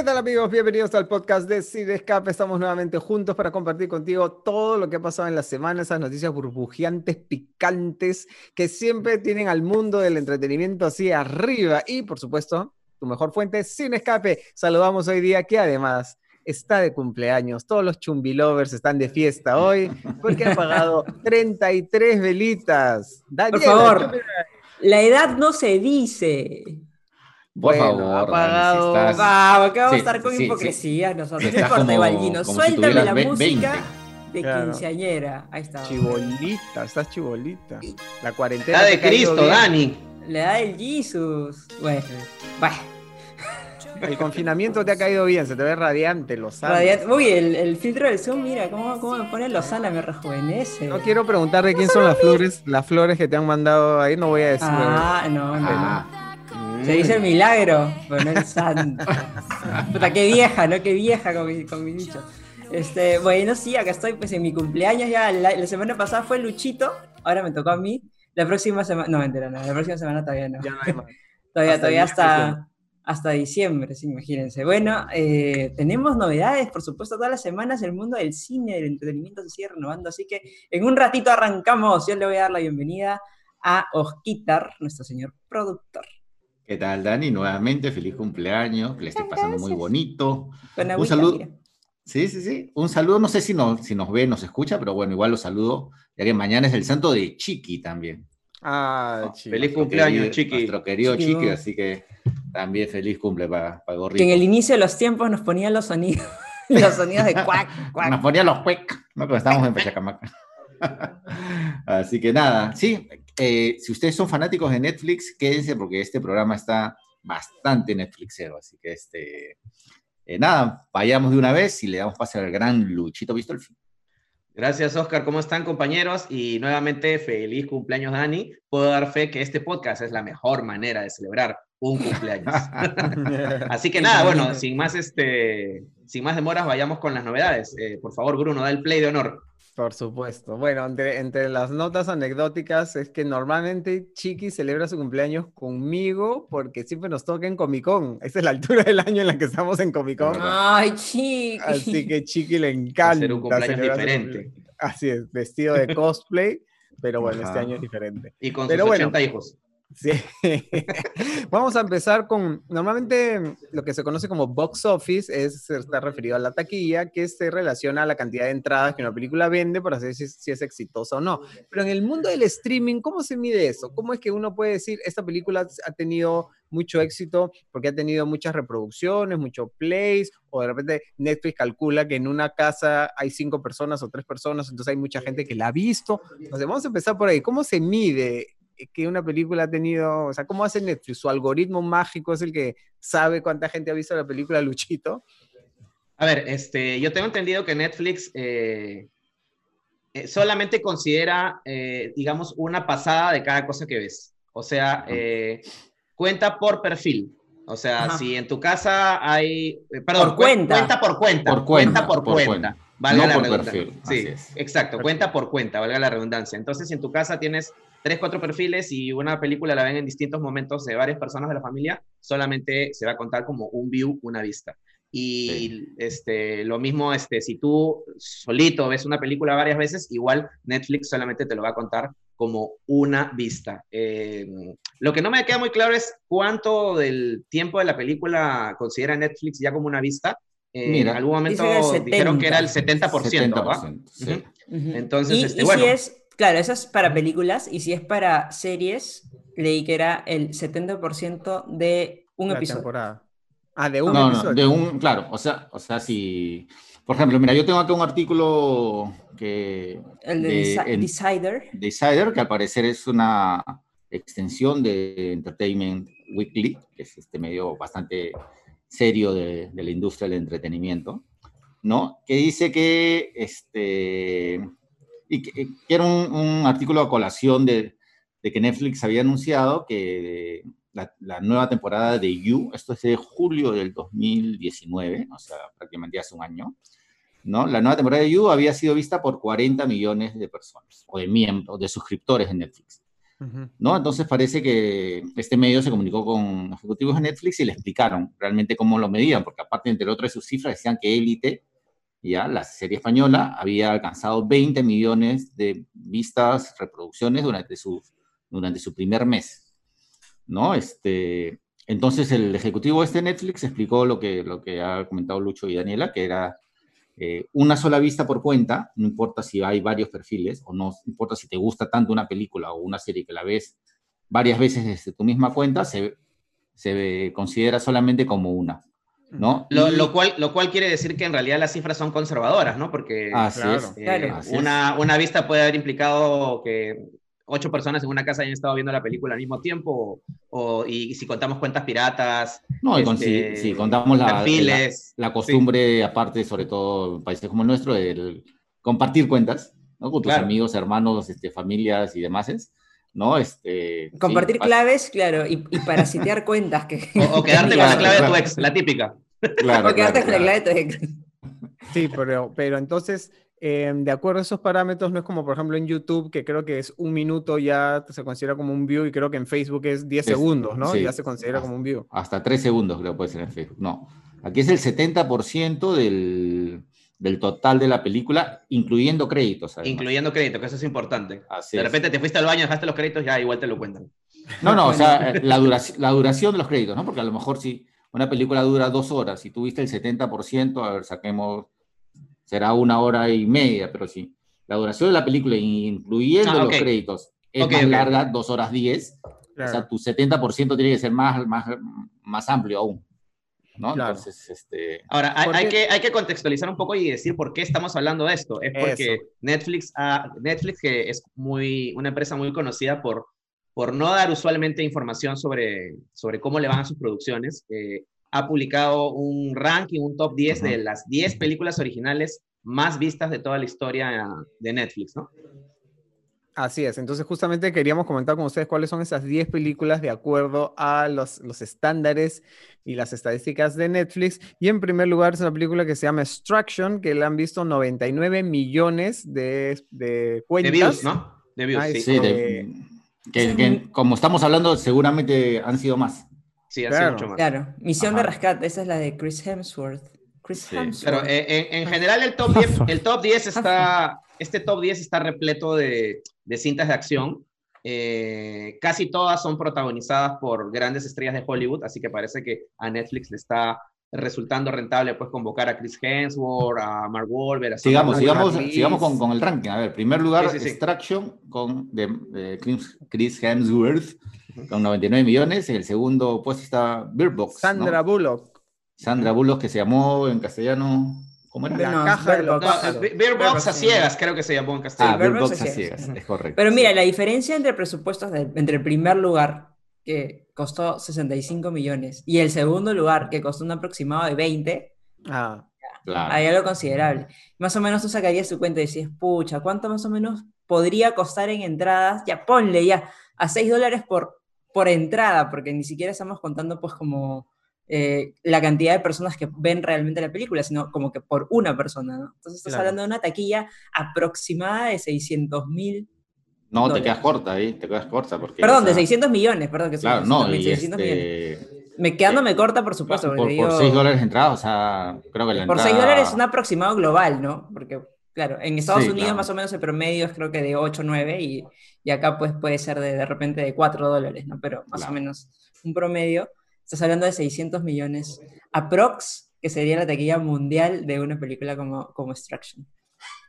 ¿Qué tal amigos? Bienvenidos al podcast de Cine Escape. Estamos nuevamente juntos para compartir contigo todo lo que ha pasado en la semana, esas noticias burbujeantes, picantes, que siempre tienen al mundo del entretenimiento así arriba. Y por supuesto, tu mejor fuente, Cine Escape. Saludamos hoy día que además está de cumpleaños. Todos los chumbilovers están de fiesta hoy porque han pagado 33 velitas. por favor, la edad no se dice. Por favor, ha pagado. Vamos, que vamos a estar con hipocresía nosotros. No importa, Ivaldino. Suéltame la música de quinceañera. Ahí está. Chibolita, estás chibolita. La cuarentena. La de Cristo, Dani. Le da el Jesus. Bueno, bueno. El confinamiento te ha caído bien, se te ve radiante, Lozana. Radiante. Uy, el, el, filtro del Zoom, mira, cómo, cómo me pone Lozana, me rejuvenece. No quiero preguntar de quién son las flores, las flores que te han mandado ahí, no voy a decir. Ah, no, no. Ah. Se dice el milagro, pero no el santo. Puta, qué vieja, ¿no? Qué vieja con mi, con mi dicho. Este, bueno, sí, acá estoy pues en mi cumpleaños ya. La, semana pasada fue Luchito, ahora me tocó a mí. La próxima semana, no, mentira, no, la próxima semana todavía no. Ya no hay más. todavía, hasta todavía hasta, hasta diciembre, sí, imagínense. Bueno, eh, tenemos novedades, por supuesto, todas las semanas el mundo del cine, del entretenimiento se sigue renovando, así que en un ratito arrancamos. Yo le voy a dar la bienvenida a Osquitar, nuestro señor productor. ¿Qué tal, Dani? Nuevamente, feliz cumpleaños, que le esté pasando muy bonito. un saludo. Sí, sí, sí. Un saludo, no sé si nos, si nos ve, nos escucha, pero bueno, igual lo saludo, ya que mañana es el santo de Chiqui también. Ah, Chiqui. Feliz cumpleaños, Chiqui. Nuestro querido Chiqui, así que también feliz cumple para, para Gorrito. Que en el inicio de los tiempos nos ponían los sonidos, los sonidos de cuac, cuac. Nos ponían los cuac, ¿no? Cuando estábamos en Pachacamaca. así que nada, sí, eh, si ustedes son fanáticos de Netflix, quédense porque este programa está bastante Netflixero, así que este, eh, nada, vayamos de una vez y le damos pase al gran Luchito Visto el fin. Gracias, Oscar. ¿Cómo están, compañeros? Y nuevamente, feliz cumpleaños, Dani. Puedo dar fe que este podcast es la mejor manera de celebrar un cumpleaños. Así que nada, bueno, sin más, este, sin más demoras, vayamos con las novedades. Eh, por favor, Bruno, da el play de honor. Por supuesto. Bueno, entre, las notas anecdóticas es que normalmente Chiqui celebra su cumpleaños conmigo porque siempre nos toca en Comic Con. Esa es la altura del año en la que estamos en Comic Con. Ay, Chiqui. Así que Chiqui le encanta. Hacer un cumpleaños diferente. Así es, vestido de cosplay, pero bueno, este año es diferente. Y con sus 80 hijos. Sí. Vamos a empezar con, normalmente lo que se conoce como box office es, está referido a la taquilla, que se relaciona a la cantidad de entradas que una película vende para saber si, es exitosa o no. Pero en el mundo del streaming, ¿cómo se mide eso? ¿Cómo es que uno puede decir, esta película ha tenido mucho éxito porque ha tenido muchas reproducciones, muchos plays, o de repente Netflix calcula que en una casa hay cinco personas o tres personas, entonces hay mucha gente que la ha visto. Entonces, vamos a empezar por ahí. ¿Cómo se mide que una película ha tenido, o sea, ¿cómo hace Netflix? Su algoritmo mágico es el que sabe cuánta gente ha visto la película Luchito. A ver, este, yo tengo entendido que Netflix eh, eh, solamente considera, eh, digamos, una pasada de cada cosa que ves. O sea, cuenta por perfil. O sea, si en tu casa hay. Perdón, por cuenta. cuenta por cuenta. Por cuenta, por, cuenta. Valga la redundancia. Sí, exacto. Cuenta por cuenta, valga la redundancia. Entonces, si en tu casa tienes tres, cuatro perfiles y una película la ven en distintos momentos de varias personas de la familia, solamente se va a contar como un view, una vista. Y este, lo mismo, este, si tú solito ves una película varias veces, igual Netflix solamente te lo va a contar como una vista. Eh, lo que no me queda muy claro es cuánto del tiempo de la película considera Netflix ya como una vista. Eh, en algún momento dijeron que era el 70%. 70% sí. Entonces, este, bueno. Claro, eso es para películas y si es para series, leí que era el 70% de un episodio. Temporada. Ah, de un episodio. de un, claro, o sea, o sea, si, por ejemplo, mira, yo tengo aquí un artículo que... El de, Decider. Decider, que al parecer es una extensión de Entertainment Weekly, que es este medio bastante serio de, de la industria del entretenimiento, ¿no? Que dice que este, y que, era un, artículo a colación de, de, que Netflix había anunciado que la, nueva temporada de You, esto es de julio del 2019, o sea, prácticamente hace un año, ¿no? La nueva temporada de You había sido vista por 40 millones de personas, o de miembros, de suscriptores en Netflix. ¿no? Entonces parece que este medio se comunicó con ejecutivos de Netflix y le explicaron realmente cómo lo medían, porque aparte, entre otras de sus cifras, decían que Élite, ya la serie española, había alcanzado 20 millones de vistas, reproducciones durante su, durante su primer mes, ¿no? Este, entonces el ejecutivo de este Netflix explicó lo que, lo que ha comentado Lucho y Daniela, que era eh, una sola vista por cuenta, no importa si hay varios perfiles o no importa si te gusta tanto una película o una serie que la ves varias veces desde tu misma cuenta, se, se considera solamente como una. ¿No? Lo, cual, lo cual quiere decir que en realidad las cifras son conservadoras, ¿no? Porque eh, una, una, vista puede haber implicado que ocho personas en una casa hayan estado viendo la película al mismo tiempo, o, y, si contamos cuentas piratas. No, este, si, contamos la, la, costumbre, aparte, sobre todo en países como el nuestro, el compartir cuentas ¿no? con tus amigos, hermanos, este, familias y demás. ¿No? Este, Compartir claves, claro, y, y parasitear cuentas. Que... O, quedarte con la clave de tu ex, la típica. o quedarte con la clave de tu ex. Sí, pero, pero entonces Em, de acuerdo a esos parámetros, no es como por ejemplo en YouTube, que creo que es un minuto ya se considera como un view y creo que en Facebook es 10 segundos, ¿no? ya se considera como un view. Hasta 3 segundos creo que puede ser en Facebook. No, aquí es el 70% del, del total de la película, incluyendo créditos. Incluyendo créditos, que eso es importante. de repente te fuiste al baño, dejaste los créditos, ya igual te lo cuentan. No, no, o sea, la duración, la duración de los créditos, ¿no? Porque a lo mejor si una película dura dos horas y tuviste el 70%, a ver, saquemos será una hora y media, pero sí. La duración de la película, incluyendo ah, los créditos, es más larga, dos horas diez. O sea, tu 70% tiene que ser más, más, más amplio aún. ¿No? Entonces, este... Ahora, hay, que, hay que contextualizar un poco y decir por qué estamos hablando de esto. Es porque Netflix, Netflix, que es muy, una empresa muy conocida por, por no dar usualmente información sobre, sobre cómo le van a sus producciones, eh, ha publicado un ranking, un top 10 de las 10 películas originales más vistas de toda la historia de Netflix, ¿no? Así es, entonces justamente queríamos comentar con ustedes cuáles son esas 10 películas de acuerdo a los, los estándares y las estadísticas de Netflix. Y en primer lugar es una película que se llama Extraction, que le han visto 99 millones de, de cuentas. De views, ¿no? De views, sí. sí que, como estamos hablando, seguramente han sido más. Sí, claro. mucho más. Claro, Misión de Rescate, esa es la de Chris Hemsworth. Chris Hemsworth. Pero eh, en, general el top 10, el top 10 está, este top 10 está repleto de, de cintas de acción. Eh, casi todas son protagonizadas por grandes estrellas de Hollywood, así que parece que a Netflix le está resultando rentable pues convocar a Chris Hemsworth, a Mark Wahlberg. A sigamos, sigamos, sigamos con, con, el ranking. A ver, primer lugar, Extraction con de, Chris Hemsworth con 99 millones. En el segundo puesto está Bird Box. Sandra Bullock. Sandra Bullock, que se llamó en castellano. ¿Cómo era? La caja de los Box a ciegas, creo que se llamó en castellano. Ah, Bird Box a ciegas, es correcto. Pero mira, la diferencia entre presupuestos entre el primer lugar, que costó 65 millones, y el segundo lugar, que costó un aproximado de 20, ah, claro. hay algo considerable. Más o menos tú sacarías tu cuenta y decías, pucha, ¿cuánto más o menos podría costar en entradas? Ya ponle ya a 6 dólares por por entrada, porque ni siquiera estamos contando pues como eh, la cantidad de personas que ven realmente la película, sino como que por una persona, ¿no? Entonces estás hablando de una taquilla aproximada de 600 mil. No, te quedas corta ahí, te quedas corta. Porque, perdón, de 600 millones, perdón, que claro, no, 600 este, Me quedándome corta, por supuesto. Por, 6 dólares entrada, o sea, creo que la Por 6 dólares es un aproximado global, ¿no? Porque, claro, en Estados Unidos más o menos el promedio es creo que de 8 o 9 y y acá pues puede ser de, de repente de 4 dólares, ¿no? Pero más o menos un promedio. Estás hablando de 600 millones aprox, que sería la taquilla mundial de una película como, como Extraction.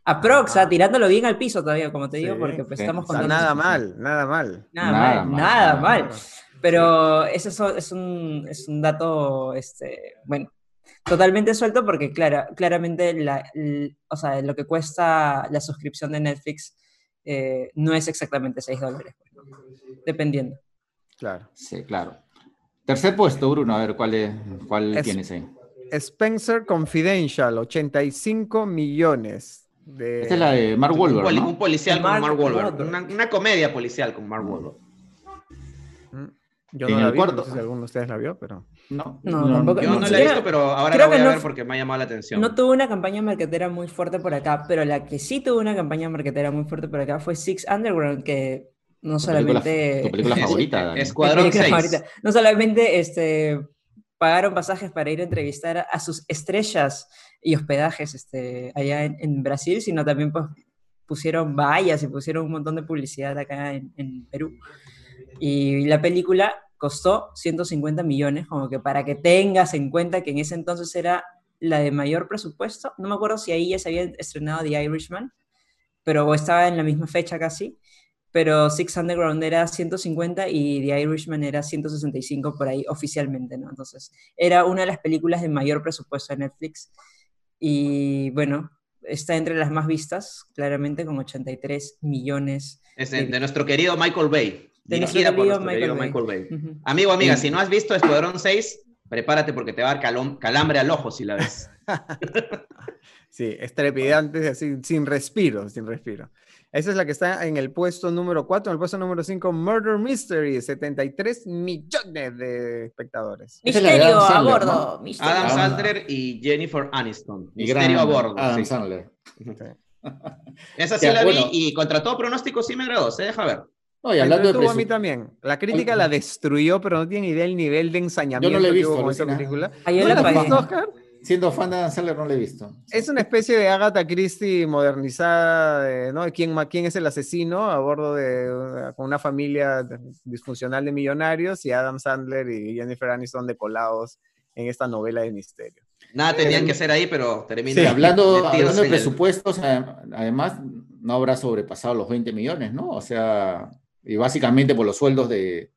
Aprox, ah. tirándolo bien al piso todavía, como te digo, porque pues, estamos contando... Nada mal, nada mal. Nada, mal, nada mal. Pero eso es un, es un dato, este, bueno, totalmente suelto porque clara, claramente la, o sea, lo que cuesta la suscripción de Netflix eh, no es exactamente 6 dólares, pues, dependiendo. Claro. Sí, claro. Tercer puesto, Bruno, a ver, ¿cuál, es, cuál tienes ahí? Spencer Confidential, 85 millones. De... Esta es la de Mark Wahlberg, un, un policial con Mark Wahlberg. Una, comedia policial con Mark Wahlberg. Mm. Yo no la vi, no sé si alguno de ustedes la vio, pero... No, no, tampoco. Yo no, la he visto, pero ahora la voy a ver porque me ha llamado la atención. No tuvo una campaña marketera muy fuerte por acá, pero la que sí tuvo una campaña marketera muy fuerte por acá fue Six Underground, que no solamente... Tu película, favorita. Escuadrón 6. No solamente este, pagaron pasajes para ir a entrevistar a sus estrellas y hospedajes este, allá en, Brasil, sino también pues, pusieron vallas y pusieron un montón de publicidad acá en, en Perú. Y la película costó 150 millones, como que para que tengas en cuenta que en ese entonces era la de mayor presupuesto. No me acuerdo si ahí ya se había estrenado The Irishman, pero estaba en la misma fecha casi pero Six Underground era 150 y The Irishman era 165 por ahí oficialmente, ¿no? Entonces, era una de las películas de mayor presupuesto de Netflix y bueno, está entre las más vistas, claramente con 83 millones. Es de, nuestro querido Michael Bay. De dirigida por nuestro Michael querido Bay. Michael Bay. Amigo, amiga, si no has visto Escuadrón 6, prepárate porque te va a dar calambre al ojo si la ves. sí, estrepidante, así, sin respiro, sin respiro. Esa es la que está en el puesto número 4. En el puesto número 5, Murder Mystery, 73 millones de espectadores. Misterio a bordo. Adam Sandler y Jennifer Aniston. Misterio a bordo. Adam Sandler. Esa sí la vi y contra todo pronóstico sí me agradó. Se deja ver. No, y hablando de a mí también. La crítica la destruyó, pero no tiene idea del nivel de ensañamiento Yo no le he visto, con esa película. ¿No la visto, Oscar? Siendo fan de Adam Sandler no lo he visto. Es una especie de Agatha Christie modernizada, ¿no? ¿Quién, ¿Quién es el asesino? A bordo de con una familia disfuncional de millonarios y Adam Sandler y Jennifer Aniston de colados en esta novela de misterio. Nada tenían que ser ahí, pero termina. Sí, hablando, hablando de presupuestos, además no habrá sobrepasado los 20 millones, ¿no? O sea, y básicamente por los sueldos de,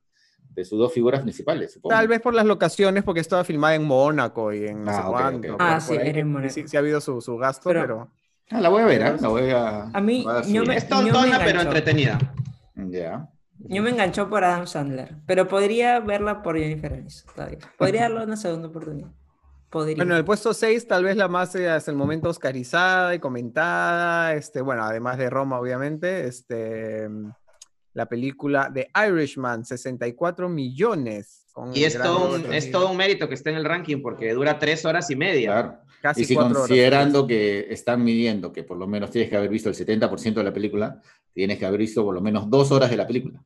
de sus dos figuras principales, supongo. Tal vez por las locaciones, porque estaba filmada en Mónaco y en no sé ah, Ah, sí, era en Mónaco. Sí, sí, ha habido su, su gasto, pero... Ah, la voy a ver, ¿eh? La voy a... A mí, me, es tontona, pero entretenida. Ya. Yo me enganchó por Adam Sandler, pero podría verla por Jennifer Aniston todavía. Podría darle una segunda oportunidad. Podría. Bueno, en el puesto 6, tal vez la más eh, hasta el momento oscarizada y comentada, este, bueno, además de Roma, obviamente, este, la película The Irishman, 64 millones. Y es todo, un, es todo, un, mérito que esté en el ranking porque dura tres horas y media. Claro. Casi y si considerando que están midiendo que por lo menos tienes que haber visto el 70% de la película, tienes que haber visto por lo menos dos horas de la película.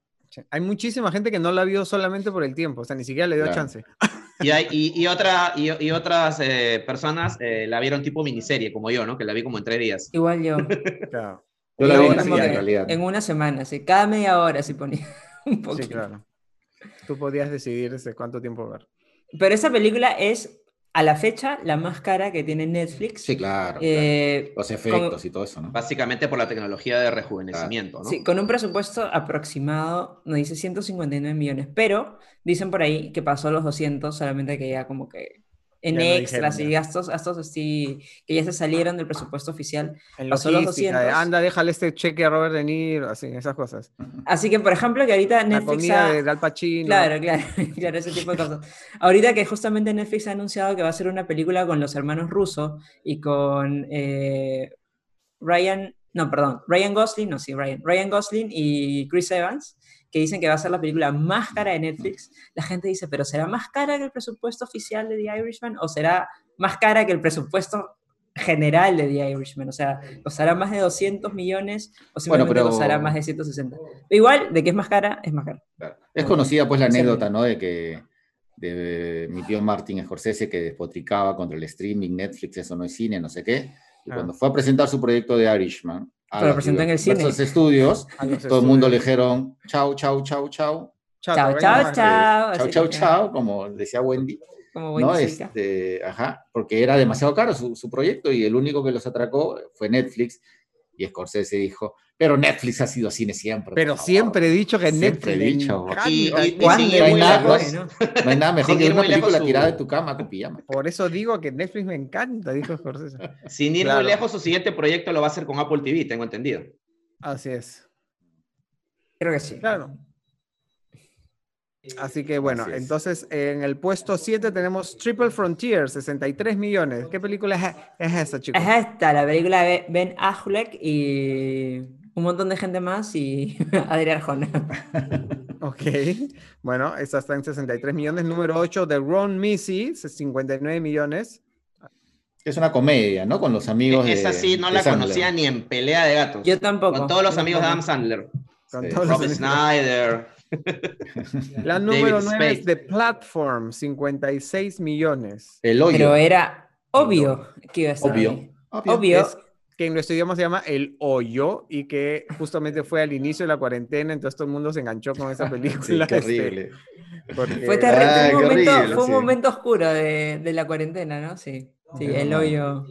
Hay muchísima gente que no la vio solamente por el tiempo, o sea, ni siquiera le dio chance. Y, hay, y, otra, y, otras eh, personas eh, la vieron tipo miniserie, como yo, ¿no? Que la vi como en tres días. Igual yo. claro. Yo la vi en, realidad. En una semana, sí. Cada media hora se ponía un poquito. Sí, claro. Tú podías decidir desde cuánto tiempo ver. Pero esa película es, a la fecha, la más cara que tiene Netflix. Sí, claro. Eh, Los efectos y todo eso, ¿no? Básicamente por la tecnología de rejuvenecimiento, ¿no? Sí, con un presupuesto aproximado, nos dice 159 millones, pero dicen por ahí que pasó los 200, solamente que ya como que en extras y gastos, gastos así que ya se salieron del presupuesto oficial. En pasó los 200. anda, déjale este cheque a Robert De Niro, así, esas cosas. Así que, por ejemplo, que ahorita Netflix. La comida de Al Pacino. Claro, claro, claro, ese tipo de cosas. ahorita que justamente Netflix ha anunciado que va a hacer una película con los hermanos Russo y con eh, Ryan. No, perdón, Ryan Gosling, no, sí, Ryan. Ryan Gosling y Chris Evans que dicen que va a ser la película más cara de Netflix, la gente dice, pero ¿será más cara que el presupuesto oficial de The Irishman o será más cara que el presupuesto general de The Irishman? O sea, ¿costará más de 200 millones o simplemente costará más de 160? Igual, de que es más cara, es más cara. Es conocida pues la anécdota, ¿no? De que de mi tío Martin Scorsese que despotricaba contra el streaming, Netflix, eso no es cine, no sé qué. Y ah. cuando fue a presentar su proyecto de Irishman, a lo presentó en el cine. Los estudios, todo el mundo le dijeron chau, chau, chau, chau. Chau, chau, chau. Chau, chau, chau, como decía Wendy. Como Wendy ¿no? Este, ajá, porque era demasiado caro su, su, proyecto y el único que los atracó fue Netflix. Y Scorsese dijo, pero Netflix ha sido cine siempre. Pero siempre he dicho que Netflix. Siempre he dicho. Y, no, hay nada, mejor que una película tirada de tu cama con pijama. Por eso digo que Netflix me encanta, dijo Scorsese. Sin ir muy lejos, su siguiente proyecto lo va a hacer con Apple TV, tengo entendido. Así es. Creo que sí. Claro. Así que bueno, entonces en el puesto 7 tenemos Triple Frontier, 63 millones. ¿Qué película es, esta, chicos? Es esta, la película de Ben Affleck y un montón de gente más y Adrián Arjona. ok, bueno, esta está en 63 millones. Número 8 de Ron Missy, 59 millones. Es una comedia, ¿no? Con los amigos. Esa sí, no la conocía ni en pelea de gatos. Yo tampoco. Con todos los amigos de Adam Sandler. Rob Snyder. La número 9 es The Platform, 56 millones. El hoyo. Pero era obvio que iba a estar Obvio. Obvio. que en nuestro idioma se llama El Hoyo y que justamente fue al inicio de la cuarentena, entonces todo el mundo se enganchó con esa película. qué este, horrible. Fue terrible, fue, un momento, fue un momento oscuro de, de, la cuarentena, ¿no? Sí, sí, El Hoyo.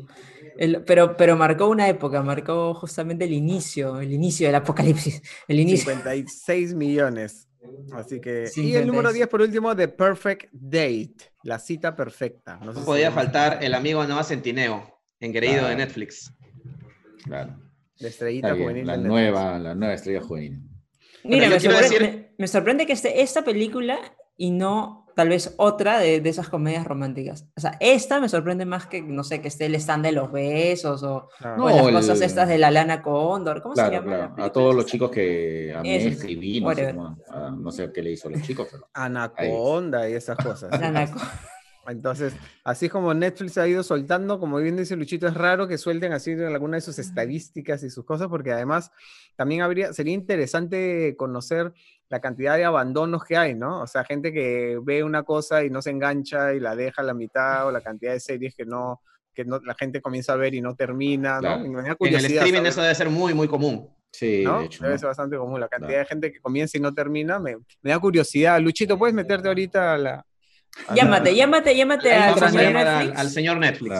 pero, pero marcó una época, marcó justamente el inicio, el inicio del apocalipsis. El inicio. 56 millones. Así que. Y el número 10, por último, The Perfect Date, la cita perfecta. No, podía faltar el amigo Noah Centineo, engreído de Netflix. Claro. La estrellita juvenil. La nueva, la nueva estrella juvenil. Mira, me sorprende, me, sorprende, que esté esta película y no tal vez otra de, de, esas comedias románticas. O sea, esta me sorprende más que, no sé, que esté el stand de los besos o, las cosas estas de la lana cóndor. ¿Cómo se llama? A todos los chicos que a mí escribí, no sé, no sé, qué le hizo a los chicos. Pero Anaconda y esas cosas. Anaconda. Entonces, así como Netflix ha ido soltando, como bien dice Luchito, es raro que suelten así alguna de sus estadísticas y sus cosas, porque además también habría, sería interesante conocer la cantidad de abandonos que hay, ¿no? O sea, gente que ve una cosa y no se engancha y la deja a la mitad, o la cantidad de series que no, que no, la gente comienza a ver y no termina, ¿no? en el streaming eso debe ser muy, muy común. Sí, de hecho. Debe ser bastante común. La cantidad de gente que comienza y no termina me, me da curiosidad. Luchito, ¿puedes meterte ahorita a la, Llámate, llámate, llámate al, señor Netflix.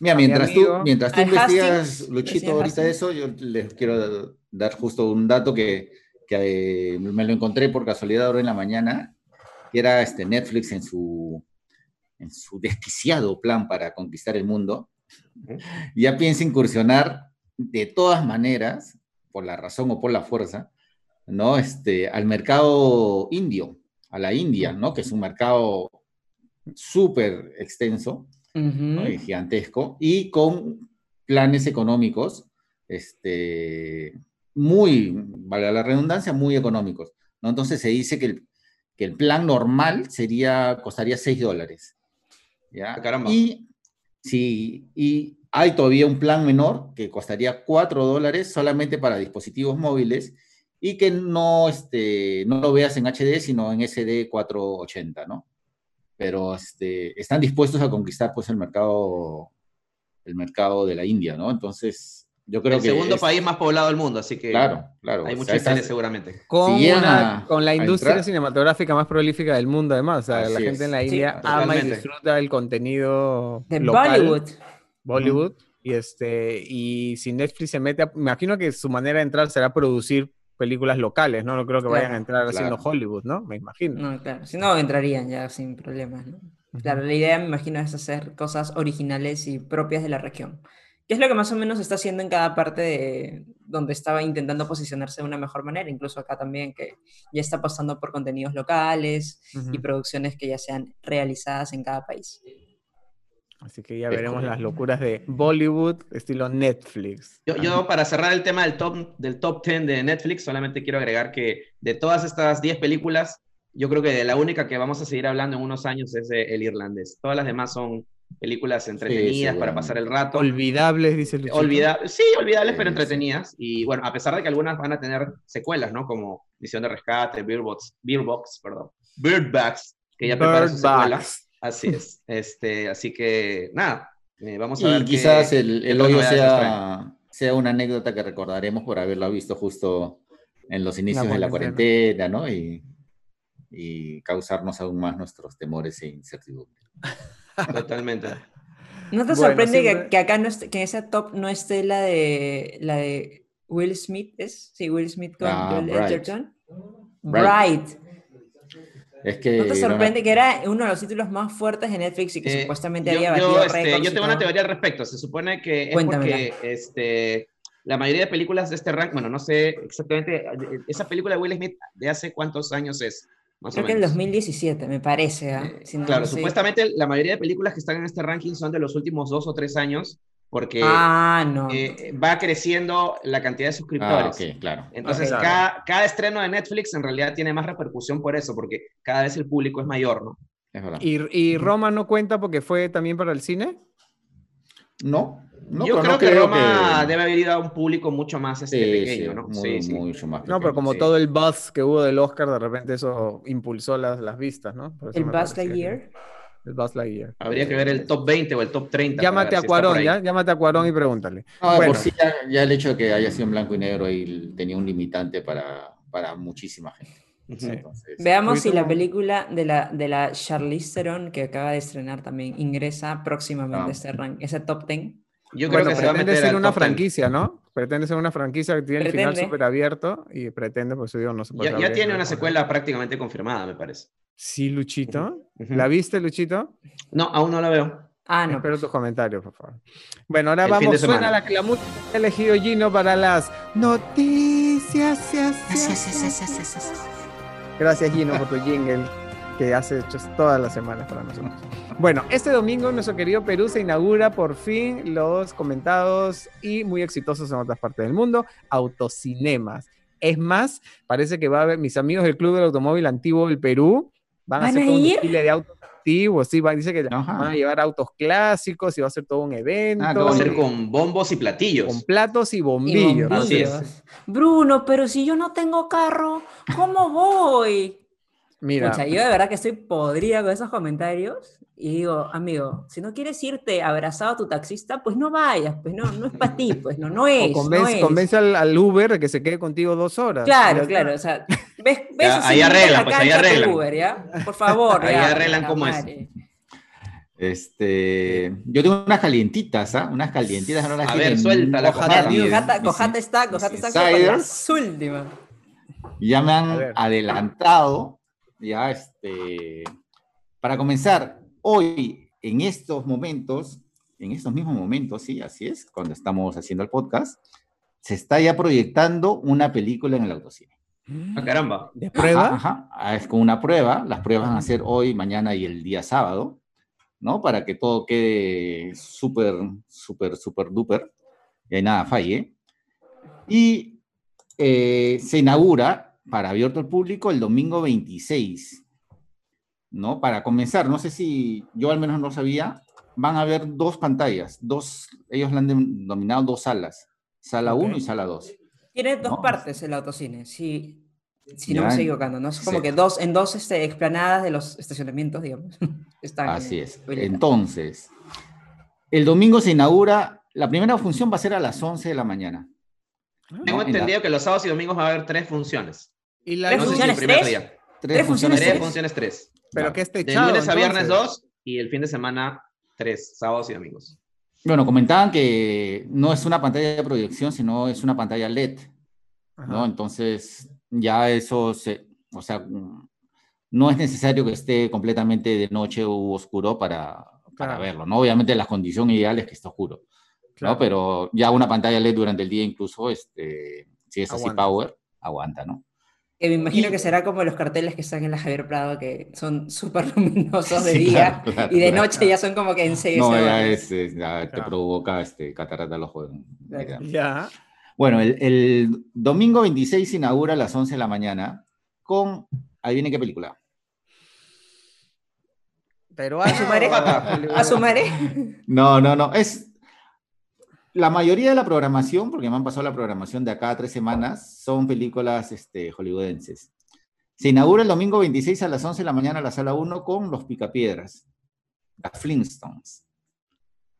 Mira, mientras tú, mientras tú investigas, Luchito, ahorita eso, yo les quiero dar justo un dato que, que eh, me lo encontré por casualidad ahora en la mañana, que era este Netflix en su, en su desquiciado plan para conquistar el mundo. Ya piensa incursionar de todas maneras, por la razón o por la fuerza, ¿no? Este, al mercado indio, a la India, ¿no? Que es un mercado súper extenso y gigantesco y con planes económicos, este, muy, vale la redundancia, muy económicos. ¿no? Entonces se dice que el, que el plan normal sería, costaría 6 dólares. ¿ya? Ah, y, sí, y hay todavía un plan menor que costaría 4 dólares solamente para dispositivos móviles y que no, este, no lo veas en HD, sino en SD 480, ¿no? pero este, están dispuestos a conquistar pues el mercado, el mercado de la India, ¿no? Entonces, yo creo el que... El segundo país más poblado del mundo, así que... Claro, claro. Hay muchas sea, seguramente. Con, con la industria cinematográfica más prolífica del mundo, además. O sea, la gente en la India ama y disfruta el contenido de Bollywood. Bollywood. Y, este, y si Netflix se mete, me imagino que su manera de entrar será producir películas locales, ¿no? No creo que vayan a entrar haciendo Hollywood, ¿no? Me imagino. No, claro. Si no, entrarían ya sin problemas, ¿no? Claro, la idea, me imagino, es hacer cosas originales y propias de la región. Que es lo que más o menos está haciendo en cada parte de donde estaba intentando posicionarse de una mejor manera, incluso acá también, que ya está pasando por contenidos locales y producciones que ya sean realizadas en cada país. Así que ya veremos las locuras de Bollywood estilo Netflix. Yo, para cerrar el tema del top, del top 10 de Netflix, solamente quiero agregar que de todas estas 10 películas, yo creo que de la única que vamos a seguir hablando en unos años es El Irlandés. Todas las demás son películas entretenidas para pasar el rato. Olvidables, dice Luchito. Olvida sí, olvidables, pero entretenidas. Y bueno, a pesar de que algunas van a tener secuelas, ¿no? Como Misión de Rescate, Beer Box, Beer Box perdón, Bird que ya prepara su secuela. Así es. Este, así que, nada, eh, vamos a y quizás el, el hoyo sea, sea una anécdota que recordaremos por haberlo visto justo en los inicios de la cuarentena, ¿no? Y, y causarnos aún más nuestros temores e incertidumbre. Totalmente. ¿No te sorprende que, acá no esté, que en ese top no esté la de la de Will Smith? ¿Es? Sí, Will Smith con ah, Joel Edgerton. Bright. Es que, ¿No te sorprende que era uno de los títulos más fuertes de Netflix y que eh, supuestamente había batido este, Yo tengo una teoría al respecto. Se supone que es porque este, la mayoría de películas de este rank, bueno, no sé exactamente, esa película de Will Smith, ¿de hace cuántos años es? Más Creo que en 2017, me parece. ¿ah? Eh, claro, supuestamente la mayoría de películas que están en este ranking son de los últimos dos o tres años porque ah, no. Eh, va creciendo la cantidad de suscriptores. Ah, claro. Entonces, Cada, cada, estreno de Netflix en realidad tiene más repercusión por eso, porque cada vez el público es mayor, ¿no? ¿Y, ¿Y, Roma no cuenta porque fue también para el cine? No, no, Yo creo, que Roma debe haber ido a un público mucho más este, pequeño, ¿no? sí, sí. Mucho más No, pero como todo el buzz que hubo del Oscar, de repente eso impulsó las, las vistas, ¿no? ¿El Buzz Lightyear? El Buzz Lightyear. Habría que ver el top 20 o el top 30. Llámate a Cuarón, ¿ya? Llámate a Cuarón y pregúntale. No, bueno. por sí, ya, el hecho de que haya sido en blanco y negro y tenía un limitante para, para muchísima gente. Veamos si la película de la, de la Charlize Theron, que acaba de estrenar también, ingresa próximamente a ah. ese, rank, ese top 10. Yo creo que pretende ser una franquicia, ¿no? Pretende ser una franquicia que tiene el final súper abierto y pretende, pues digo, no se puede. Ya, tiene una secuela prácticamente confirmada, me parece. Sí, Luchito. ¿La viste, Luchito? No, aún no la veo. Ah, no. Espero tus comentarios, por favor. Bueno, ahora vamos. Suena la, la música que ha elegido Gino para las noticias. Gracias, Gino, por tu jingle que has hecho todas las semanas para nosotros. Bueno, este domingo nuestro querido Perú se inaugura por fin los comentados y muy exitosos en otras partes del mundo, autocinemas. Es más, parece que va a haber mis amigos del Club del Automóvil Antiguo del Perú, van, a hacer un desfile de autos antiguos, sí, dice que van a llevar autos clásicos y va a ser todo un evento. Ah, va a ser con bombos y platillos. Con platos y bombillos. Así es. Bruno, pero si yo no tengo carro, ¿cómo voy? Mira. yo de verdad que estoy podrida con esos comentarios y digo, amigo, si no quieres irte abrazado a tu taxista, pues no vayas, pues no, no es para ti, pues no, no es. O convence, Al, Uber de que se quede contigo dos horas. Claro, claro, o sea, ves, ves ahí arreglan, pues ahí arreglan. Uber, ¿ya? Por favor. ahí arreglan como es. Este, yo tengo unas calientitas, ¿ah? Unas calientitas. No las a ver, suelta la cojata. Cojate está, cojate está con las últimas. Ya me han adelantado ya, este, para comenzar, hoy, en estos momentos, en estos mismos momentos, sí, así es, cuando estamos haciendo el podcast, se está ya proyectando una película en el autocine. Ah, caramba. ¿De prueba? Ajá, es con una prueba. Las pruebas van a ser hoy, mañana y el día sábado, ¿no? Para que todo quede súper, súper, súper duper y nada falle. Y eh, se inaugura para abierto al público el domingo 26. ¿No? Para comenzar, no sé si yo al menos no sabía, van a haber dos pantallas, dos, ellos le han denominado dos salas, sala 1 y sala 2. Tiene dos partes el autocine, si, si no me estoy equivocando, ¿no? Es como que dos, en dos este, explanadas de los estacionamientos, digamos. Así es. Entonces, el domingo se inaugura, la primera función va a ser a las 11 de la mañana. Tengo entendido que los sábados y domingos va a haber tres funciones. ¿Y la ¿Tres funciones tres? Tres, funciones tres. funciones tres. Pero que este De lunes a viernes dos y el fin de semana tres, sábados y domingos. Bueno, comentaban que no es una pantalla de proyección, sino es una pantalla LED. ¿no? Entonces, ya eso se, o sea, no es necesario que esté completamente de noche u oscuro para, para verlo, ¿no? Obviamente la condición ideal es que esté oscuro, ¿no? Pero ya una pantalla LED durante el día incluso, este, si es así power, aguanta, ¿no? Que me imagino que será como los carteles que están en la Javier Prado, que son súper luminosos de día y de noche ya son como que en seis No, ya, es, te provoca este, catarata al ojo. Ya. Bueno, el, el, domingo 26 se inaugura a las 11 de la mañana con, ahí viene qué película. Pero a sumaré. A sumaré. No, no, no. Es, la mayoría de la programación, porque me han pasado la programación de acá a tres semanas, son películas este, hollywoodenses. Se inaugura el domingo 26 a las 11 de la mañana la sala 1 con Los Picapiedras, las Flintstones.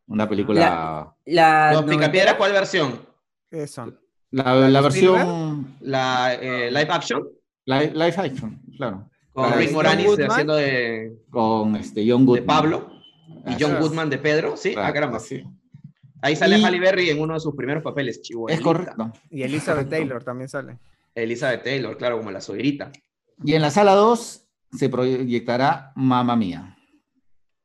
Una película... ¿Los Picapiedras cuál versión? ¿Qué son? La, la versión... ¿La eh, live action? Live, action, claro. Con Rick Moranis haciendo de... Con este, John Goodman. De Pablo. Y John Goodman de Pedro, ¿sí? ah, caramba. Sí. Ahí sale Halle Berry en uno de sus primeros papeles, chivo. Es correcto. Y Elizabeth Taylor también sale. Elizabeth Taylor, claro, como la suegrita. Y en la sala 2 se proyectará Mamma Mía.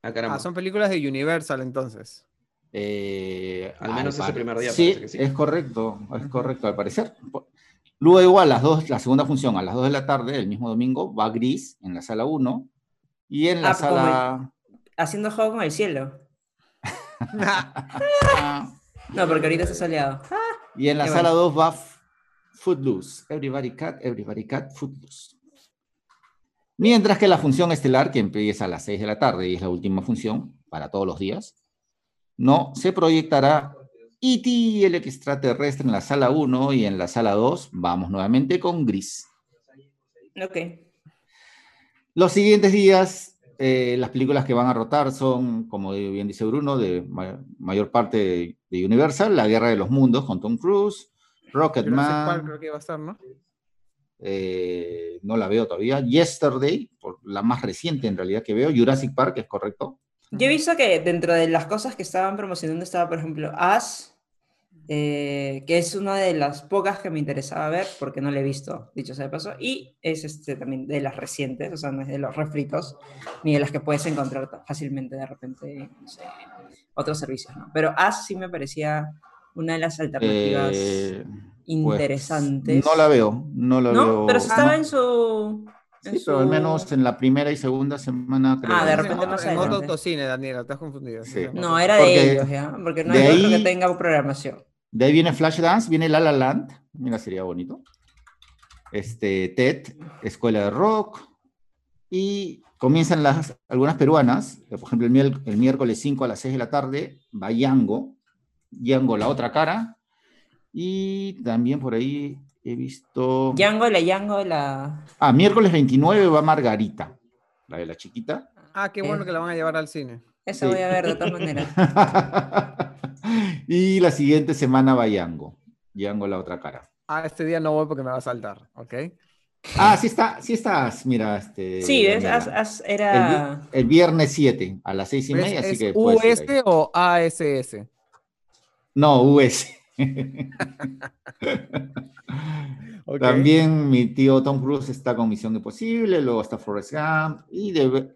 Ah, ah, son películas de Universal entonces. Eh, al menos ese primer día. Sí, sí, es correcto, es correcto al parecer. Luego igual, las dos, la segunda función, a las 2 de la tarde, el mismo domingo, va Gris en la sala 1 y en la ah, sala... haciendo juego con el cielo. no, porque ahorita está soleado. y en la sala 2 va Footloose. Everybody Cat, Everybody Cat, Footloose. Mientras que la función estelar, que empieza a las 6 de la tarde y es la última función para todos los días, ¿no? Se proyectará E.T. el extraterrestre en la sala 1 y en la sala 2 vamos nuevamente con Gris. Ok. Los siguientes días, eh, las películas que van a rotar son, como bien dice Bruno, de mayor parte de, Universal, La Guerra de los Mundos con Tom Cruise, Rocketman. creo que va a estar, ¿no? Eh, no la veo todavía. Yesterday, por la más reciente en realidad que veo. Jurassic Park, es correcto. Yo he visto que dentro de las cosas que estaban promocionando estaba, por ejemplo, As, eh, que es una de las pocas que me interesaba ver, porque no la he visto, dicho sea de paso, y es este, también de las recientes, o sea, no es de los refritos, ni de las que puedes encontrar fácilmente de repente en otros servicios, ¿no? Pero As sí me parecía una de las alternativas eh, pues, interesantes. no la veo, no la ¿No? veo. Pero estaba en su Sí, pero al menos en la primera y segunda semana. Creo ah, de repente más En otro autocine, Daniela, estás confundido. No, era de ellos, ¿ya? Porque no es ahí, que tenga programación. De ahí viene Flashdance, viene La La Land, mira, sería bonito. Este, TED, Escuela de Rock, y comienzan las, algunas peruanas, por ejemplo, el, el miércoles 5 a las 6 de la tarde, va Yango, Yango la otra cara, y también por ahí he visto... Yango, la Yango, la... Ah, miércoles 29 va Margarita, la de la chiquita. Ah, qué bueno eh. que la van a llevar al cine. Eso voy a ver de todas maneras. y la siguiente semana va Yango. Yango la otra cara. Ah, este día no voy porque me va a saltar, ¿ok? Ah, sí está, sí estás, mira, este. Sí, era. El, viernes 7 a las 6 y media, así que. ¿US o ASS? No, US. También mi tío Tom Cruise está con Misión Imposible, luego está Forrest Gump y de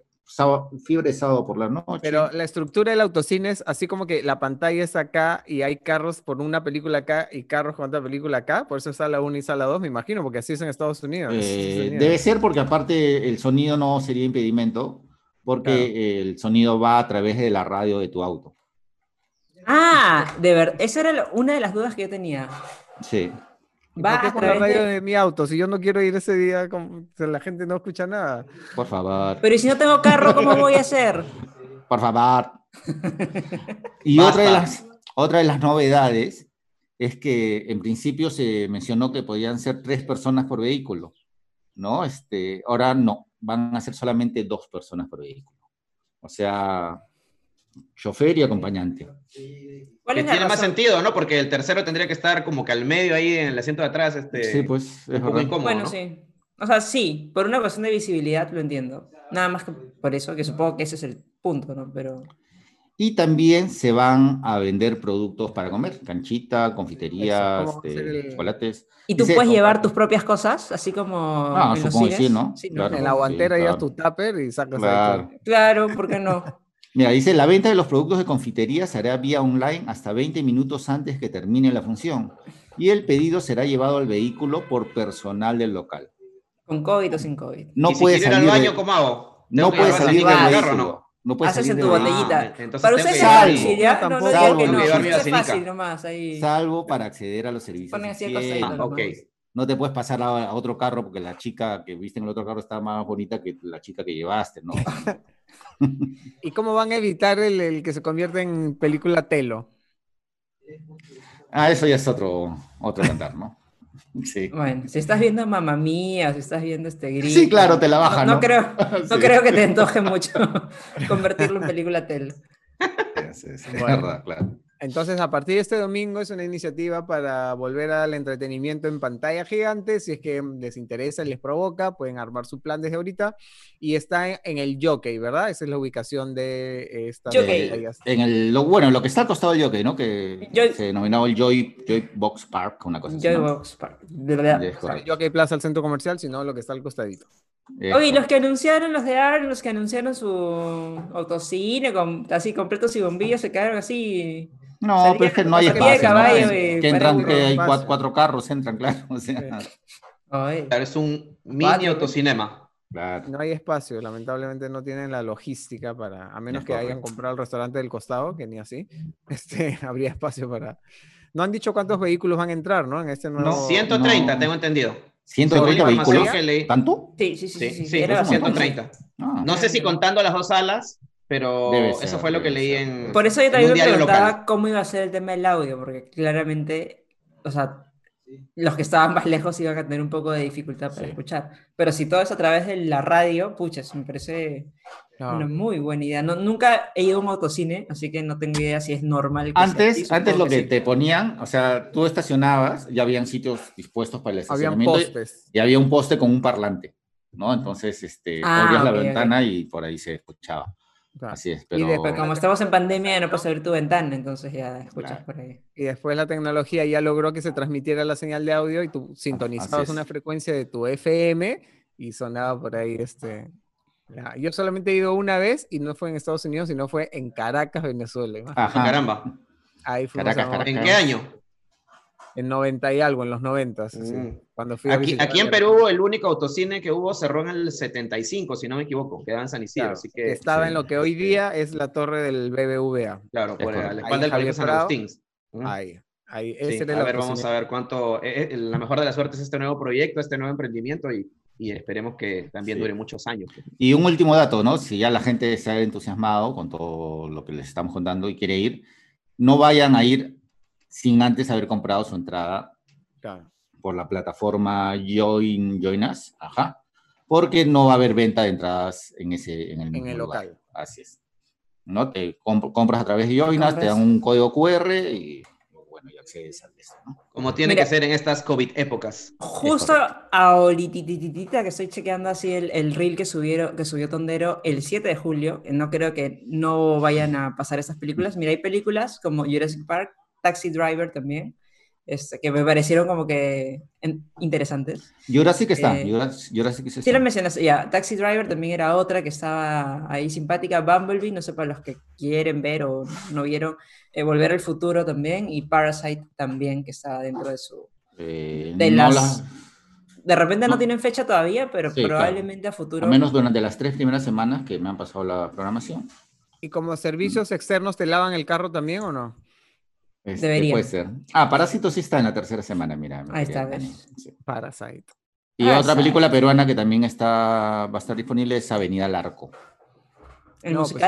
fiebre sábado por la noche. Pero la estructura del autocine es así como que la pantalla es acá y hay carros por una película acá y carros con otra película acá, por eso sala 1 y sala 2, me imagino, porque así es en Estados Unidos. Eh, debe ser porque aparte el sonido no sería impedimento, porque el sonido va a través de la radio de tu auto. Ah, de verdad, esa era una de las dudas que yo tenía. Sí. Va a la radio de... mi auto? Si yo no quiero ir ese día, la gente no escucha nada. Por favor. Pero si no tengo carro, ¿cómo voy a hacer? Por favor. y otra de, las, otra de las novedades es que en principio se mencionó que podían ser tres personas por vehículo, ¿no? Este, ahora no, van a ser solamente dos personas por vehículo. O sea, chofer y acompañante. ¿Cuál tiene más sentido, ¿no? Porque el tercero tendría que estar como que al medio ahí en el asiento de atrás. Este, sí, pues es un incómodo, Bueno, sí. O sea, sí, por una cuestión de visibilidad lo entiendo. Nada más que por eso, que supongo que ese es el punto, ¿no? Pero... Y también se van a vender productos para comer, canchita, confiterías, este, chocolates. ¿Y tú puedes llevar tus propias cosas, así como ah, supongo sí, ¿no? en la guantera llevas tu tupper y sacas claro. Claro, ¿por qué no? Mira, dice, la venta de los productos de confitería se hará vía online hasta 20 minutos antes que termine la función y el pedido será llevado al vehículo por personal del local. ¿Con COVID o sin COVID? No puede salir al baño, ¿cómo hago? No puede salir del vehículo. No? No puedes Haces en tu botellita. Ah, para usted salvo, ya no, no salvo, que no, es fácil nomás ahí. Salvo para acceder a los servicios. Ponen así ah, okay. No te puedes pasar a, otro carro porque la chica que viste en el otro carro está más bonita que la chica que llevaste, ¿no? ¿Y cómo van a evitar el, que se convierta en película telo? Ah, eso ya es otro, otro cantar, ¿no? Sí. Bueno, si estás viendo Mamá Mía, si estás viendo este grito. Sí, claro, te la bajan. No, creo, no creo que te antoje mucho convertirlo en película telo. Sí, sí, verdad, claro. Entonces, a partir de este domingo es una iniciativa para volver al entretenimiento en pantalla gigante. Si es que les interesa y les provoca, pueden armar su plan desde ahorita. Y está en, el Jockey, ¿verdad? Esa es la ubicación de esta. Jockey. en el, lo, bueno, lo que está al costado del Jockey, ¿no? Que se denominaba el Joy, Joy Box Park, una cosa Joy Box Park, de verdad. el Jockey Plaza, el centro comercial, sino lo que está al costadito. Oye, los que anunciaron, los de ARN, los que anunciaron su autocine, con, así completos y bombillos, se quedaron así no, pero es que no hay espacio. ¿no? que entran, que hay cuatro, carros, entran, claro. O sea. es un mini autocinema. No hay espacio, lamentablemente no tienen la logística para, a menos que hayan comprado el restaurante del costado, que ni así, este, habría espacio para... No han dicho cuántos vehículos van a entrar, ¿no? En este nuevo... No, 130, tengo entendido. 130 vehículos. ¿Tanto? Sí, sí, sí. sí, sí, 130. Ah. no sé si contando las dos salas, pero eso fue lo que leí en. Por eso yo también me preguntaba cómo iba a ser el tema del audio, porque claramente, o sea, los que estaban más lejos iban a tener un poco de dificultad para escuchar. Pero si todo es a través de la radio, pucha, me parece una muy buena idea. No, nunca he ido a un autocine, así que no tengo idea si es normal. antes, antes lo que, te ponían, o sea, tú estacionabas, ya habían sitios dispuestos para el estacionamiento. Y, había un poste con un parlante, ¿no? Entonces, este, ah, abrías la ventana y por ahí se escuchaba. Así es, pero... Y después, como estamos en pandemia, no puedes abrir tu ventana, entonces ya escuchas por ahí. Y después la tecnología ya logró que se transmitiera la señal de audio y tú sintonizabas una frecuencia de tu FM y sonaba por ahí este... Yo solamente he ido una vez y no fue en Estados Unidos, sino fue en Caracas, Venezuela. Ajá. Caramba. Ahí Caracas, ¿En qué año? En 90 y algo, en los 90. Mm. Cuando fui aquí, aquí en Perú el único autocine que hubo cerró en el 75, si no me equivoco, quedaba en San Isidro. así que, estaba en lo que hoy día es la torre del BBVA. Claro, por la espalda del Colegio San Agustín. Ahí. Ahí, ese a ver, vamos a ver cuánto. Eh, eh, la mejor de la suerte es este nuevo proyecto, este nuevo emprendimiento y, y esperemos que también dure muchos años. Y un último dato, ¿no? Si ya la gente se ha entusiasmado con todo lo que les estamos contando y quiere ir, no vayan a ir sin antes haber comprado su entrada por la plataforma Join, Join Us, ajá, porque no va a haber venta de entradas en, ese, en el, en el local. Así es. ¿no? Te compras a través de Join Us, te dan un código QR y bueno, y accedes al ¿no? Como tiene que ser en estas COVID épocas. Justo ahorita que estoy chequeando así el, el reel que, subieron, que subió Tondero el 7 de julio, no creo que no vayan a pasar esas películas. Mira, hay películas como Jurassic Park, Taxi Driver también, este, que me parecieron como que interesantes. Jurassic está, eh, Jurassic, está. Sí, lo mencionas, ya, Taxi Driver también era otra que estaba ahí simpática, Bumblebee, no sé para los que quieren ver o no vieron, eh, Volver al Futuro también, y Parasite también, que está dentro de su... Eh, de las... De repente no, tienen fecha todavía, pero probablemente a futuro... Al menos durante las tres primeras semanas que me han pasado la programación. ¿Y como servicios externos te lavan el carro también o no? Este, Debería. Puede ser. Ah, Parásito sí está en la tercera semana, mira. Ahí está, sí. Parasite. Y otra película peruana que también está, va a estar disponible es Avenida al Arco. ¿El no, pues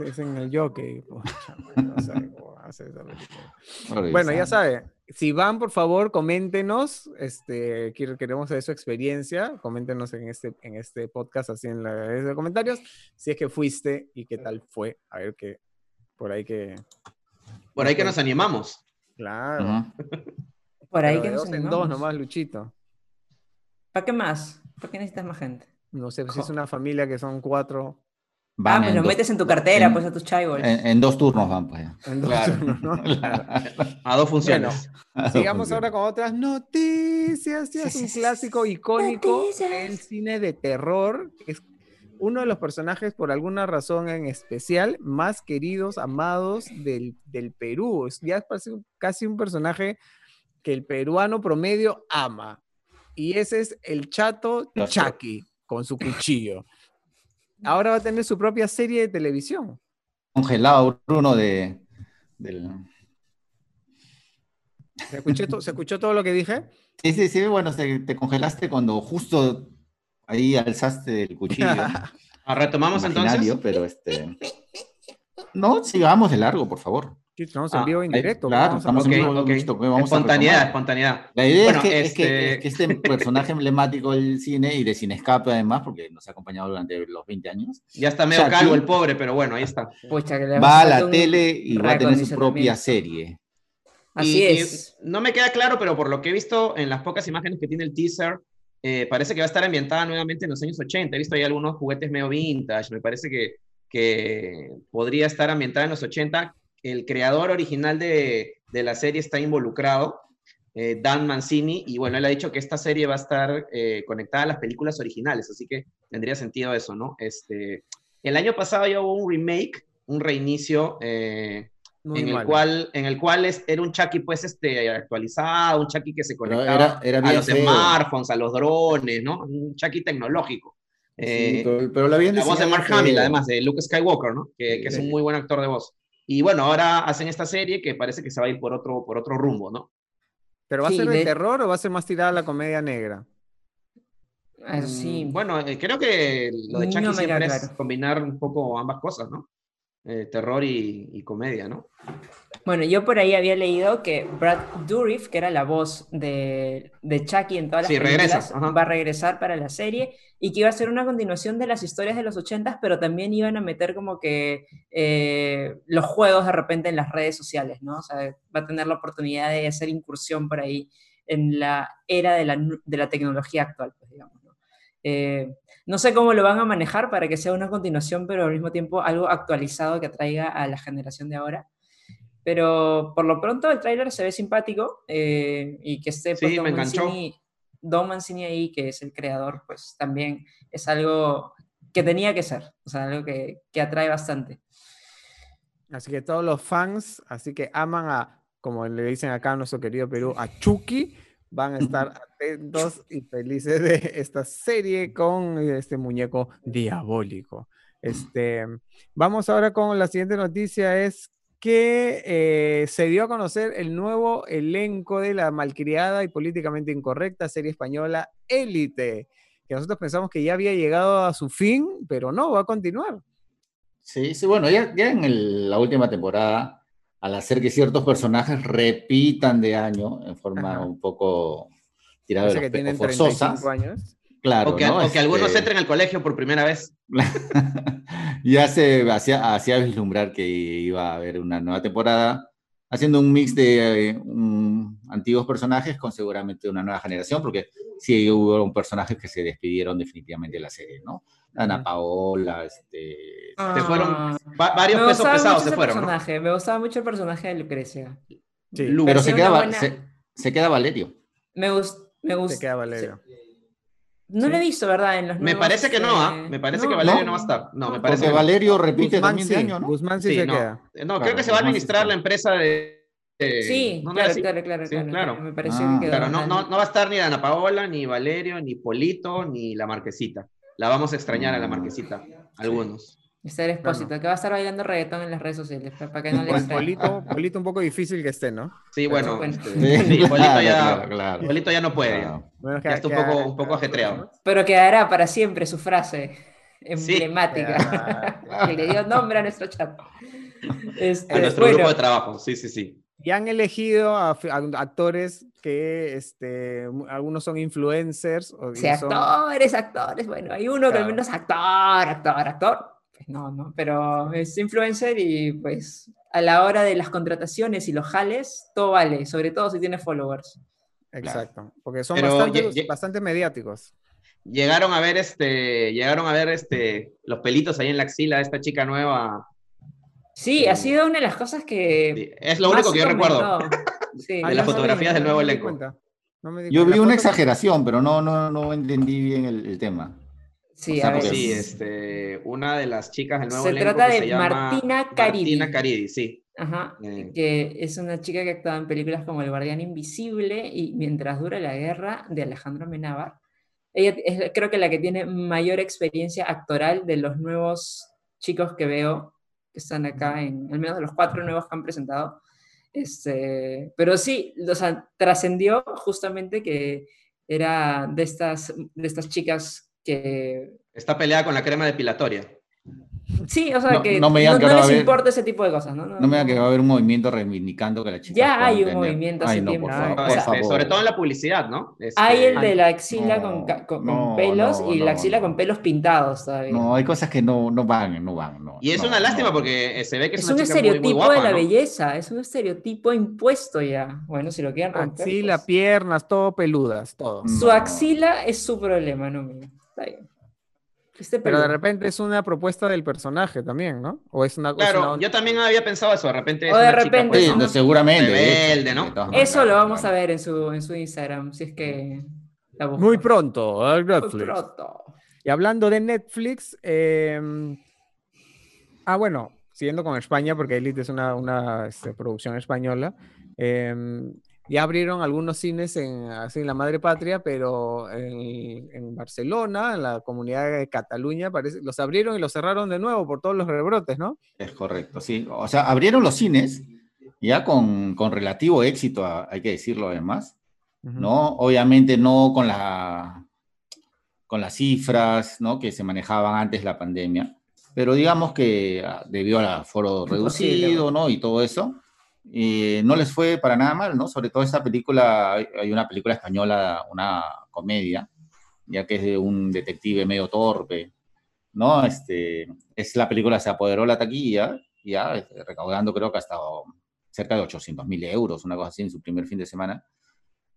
es en, el jockey. bueno, ya sabe. Si van, por favor, coméntenos. Este, queremos saber su experiencia. Coméntenos en este, en este podcast, así en los comentarios, si es que fuiste y qué tal fue. A ver qué, por ahí que por ahí que nos animamos. Claro. Por ahí que nos animamos. En dos nomás, Luchito. ¿Para qué más? ¿Para qué necesitas más gente? No sé, si es una familia que son cuatro. ah, pues lo metes en tu cartera, pues a tus chaibols. En, dos turnos van, pues. En dos turnos, ¿no? A dos funciones. sigamos ahora con otras noticias. es un clásico icónico del cine de terror. Es uno de los personajes, por alguna razón en especial, más queridos, amados del, Perú. Ya es casi un personaje que el peruano promedio ama. Y ese es el chato Chucky, con su cuchillo. Ahora va a tener su propia serie de televisión. Congelado, Bruno, de, ¿Se escuchó, todo lo que dije? Sí, sí, sí, bueno, te congelaste cuando justo Ahí alzaste el cuchillo. Ah, ¿Retomamos entonces? pero este... No, sigamos de largo, por favor. estamos en ah, vivo en directo. Claro, estamos en vivo. espontaneidad, espontaneidad. La idea es, que, este... este personaje emblemático del cine y de Cine Escape, además, porque nos ha acompañado durante los 20 años. Ya está medio calvo el pobre, pero bueno, ahí está. va a la tele y va a tener su propia serie. Así es. no me queda claro, pero por lo que he visto en las pocas imágenes que tiene el teaser, eh, parece que va a estar ambientada nuevamente en los años 80. He visto ahí algunos juguetes medio vintage, me parece que, que podría estar ambientada en los 80. El creador original de, de la serie está involucrado, eh, Dan Mancini, y bueno, él ha dicho que esta serie va a estar eh, conectada a las películas originales, así que tendría sentido eso, ¿no? Este, el año pasado ya hubo un remake, un reinicio en el, cual, en el cual es, era un Chucky pues este, actualizado, un Chucky que se conectaba a los smartphones, a los drones, ¿no? Un Chucky tecnológico. Eh, pero, la, la voz de Mark Hamill, además de Luke Skywalker, ¿no? Que, que, es un muy buen actor de voz. Y bueno, ahora hacen esta serie que parece que se va a ir por otro, por otro rumbo, ¿no? ¿Pero va a ser de terror o va a ser más tirada a la comedia negra? Ah, sí. Mm, bueno, eh, creo que lo de Chucky siempre es combinar un poco ambas cosas, ¿no? Eh, terror y, comedia, ¿no? Bueno, yo por ahí había leído que Brad Dourif, que era la voz de, de Chucky en todas las películas, va a regresar para la serie y que iba a ser una continuación de las historias de los ochentas, pero también iban a meter como que eh, los juegos de repente en las redes sociales, ¿no? O sea, va a tener la oportunidad de hacer incursión por ahí en la era de la, de la tecnología actual, pues digamos. ¿no? Eh, no sé cómo lo van a manejar para que sea una continuación, pero al mismo tiempo algo actualizado que atraiga a la generación de ahora. Pero por lo pronto el tráiler se ve simpático eh, y que esté pues, Don, Mancini, Don, Mancini, ahí, que es el creador, pues también es algo que tenía que ser, o sea, algo que, que atrae bastante. Así que todos los fans, así que aman a, como le dicen acá a nuestro querido Perú, a Chucky, van a estar atentos y felices de esta serie con este muñeco diabólico. Este, vamos ahora con la siguiente noticia, es que eh, se dio a conocer el nuevo elenco de la malcriada y políticamente incorrecta serie española Élite, que nosotros pensamos que ya había llegado a su fin, pero no, va a continuar. Sí, sí, bueno, ya, ya en la última temporada al hacer que ciertos personajes repitan de año en forma un poco tirada de los que forzosa. Años. Claro, o que, algunos este entren al colegio por primera vez. ya se hacía, hacía vislumbrar que iba a haber una nueva temporada, haciendo un mix de eh, antiguos personajes con seguramente una nueva generación, porque sí hubo personajes que se despidieron definitivamente de la serie, ¿no? Ana Paola, este... se fueron, varios pesos pesados se fueron. Me gustaba mucho el personaje de Lucrecia. Sí. Pero se queda, se, queda Valerio. Me, gusta me gusta. Se queda Valerio. No lo he visto, ¿verdad? En los me parece que no, ¿ah? Me parece que Valerio no, va a estar. No, me parece que Valerio repite también de año, ¿no? Guzmán sí, se queda. No, creo que se va a administrar la empresa de sí, claro, claro, claro, claro, Me pareció que claro, no, no, no, va a estar ni Ana Paola, ni Valerio, ni Polito, ni la Marquesita. La vamos a extrañar a la Marquesita, algunos. Está el expósito, que va a estar bailando reggaetón en las redes sociales, para que no le pues Polito, Polito un poco difícil que esté, ¿no? Sí, bueno. Este, sí, Polito, ya, Polito, ya, no puede. ya está un poco, un poco ajetreado. Pero quedará para siempre su frase emblemática que le dio nombre a nuestro chat. Este, a nuestro grupo de trabajo, sí, sí, sí. Y han elegido a, actores que este, algunos son influencers. O, sí, actores, actores. Bueno, hay uno que al menos actor, actor, actor. Pues no, no, pero es influencer y pues a la hora de las contrataciones y los jales, todo vale, sobre todo si tiene followers. Exacto, porque son bastante, bastante, mediáticos. Llegaron a ver este, llegaron a ver este, los pelitos ahí en la axila de esta chica nueva Sí, ha sido una de las cosas que. Es lo único que yo recuerdo. de las fotografías del nuevo elenco. yo vi una exageración, pero no, no, no entendí bien el, tema. Sí, a ver. sí este, una de las chicas del nuevo se elenco. Se trata de Martina Caridi. Martina Caridi, sí. Ajá, eh. que es una chica que ha actuado en películas como El Guardián Invisible y Mientras dura la guerra de Alejandro Menábar. Ella es creo que la que tiene mayor experiencia actoral de los nuevos chicos que veo que están acá, en al menos de los cuatro nuevos que han presentado. Este, pero sí, sea, trascendió justamente que era de estas, de estas chicas que... Está peleada con la crema depilatoria. Sí, o sea, que no, les importa ese tipo de cosas, ¿no? No, me digan que va a haber un movimiento reivindicando que la chica. Ya hay un movimiento hace tiempo. sobre todo en la publicidad, ¿no? hay el de la axila con, con, pelos y la axila con pelos pintados todavía. No, hay cosas que no, no van, no van. y es una lástima porque eh, se ve que es, es un estereotipo de la belleza, es un estereotipo impuesto ya. Bueno, si lo quieren romper. Axila, pues. piernas, todo peludas, todo. Su axila es su problema, no mío. Está bien. Pero de repente es una propuesta del personaje también, ¿no? O es una Claro, yo también había pensado eso, de repente es o de repente chica, seguramente. Rebelde, ¿no? Eso lo vamos a ver en su, en su Instagram, si es que Muy pronto, Netflix. Muy pronto. Y hablando de Netflix, em, ah, bueno, siguiendo con España, porque Elite es una, una este, producción española. Eh, ya abrieron algunos cines en, así, en la madre patria, pero en, en, Barcelona, en la comunidad de Cataluña, parece, los abrieron y los cerraron de nuevo por todos los rebrotes, ¿no? Es correcto, sí. O sea, abrieron los cines ya con, con relativo éxito, hay que decirlo además, ¿no? Obviamente no con, la, con las cifras, ¿no? Que se manejaban antes de la pandemia, pero digamos que ah, debido al aforo reducido, ¿no? Y todo eso, eh, no les fue para nada mal, ¿no? Sobre todo esta película, hay una película española, una comedia, ya que es de un detective medio torpe, ¿no? Este, es la película se apoderó la taquilla, ya este, recaudando creo que hasta cerca de 800 mil euros, una cosa así en su primer fin de semana,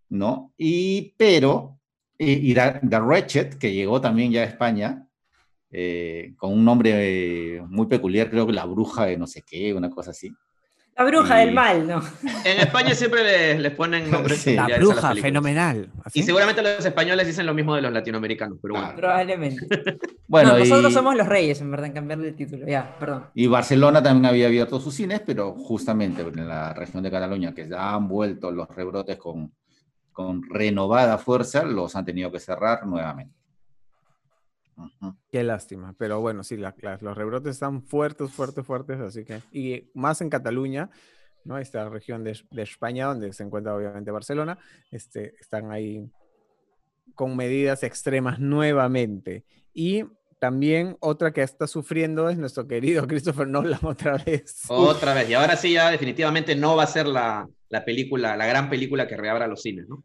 ¿no? Y, pero, y, The Wretched, que llegó también ya a España, eh, con un nombre muy peculiar, creo que la bruja de no sé qué, una cosa así. La bruja del mal, ¿no? En España siempre les, ponen nombres La bruja, fenomenal. Y seguramente los españoles dicen lo mismo de los latinoamericanos, pero bueno. Probablemente. bueno, nosotros somos los reyes, en verdad, en cambiarle el título. Ya, perdón. Y Barcelona también había abierto sus cines, pero justamente en la región de Cataluña, que ya han vuelto los rebrotes con, con renovada fuerza, los han tenido que cerrar nuevamente. Qué lástima, pero bueno, sí, los rebrotes están fuertes, fuertes, fuertes, así que, y más en Cataluña, ¿no? Esta región de, España, donde se encuentra obviamente Barcelona, este, están ahí con medidas extremas nuevamente. Y también otra que está sufriendo es nuestro querido Christopher Nolan otra vez. Otra vez, y ahora sí ya definitivamente no va a ser la, película, la gran película que reabra los cines, ¿no?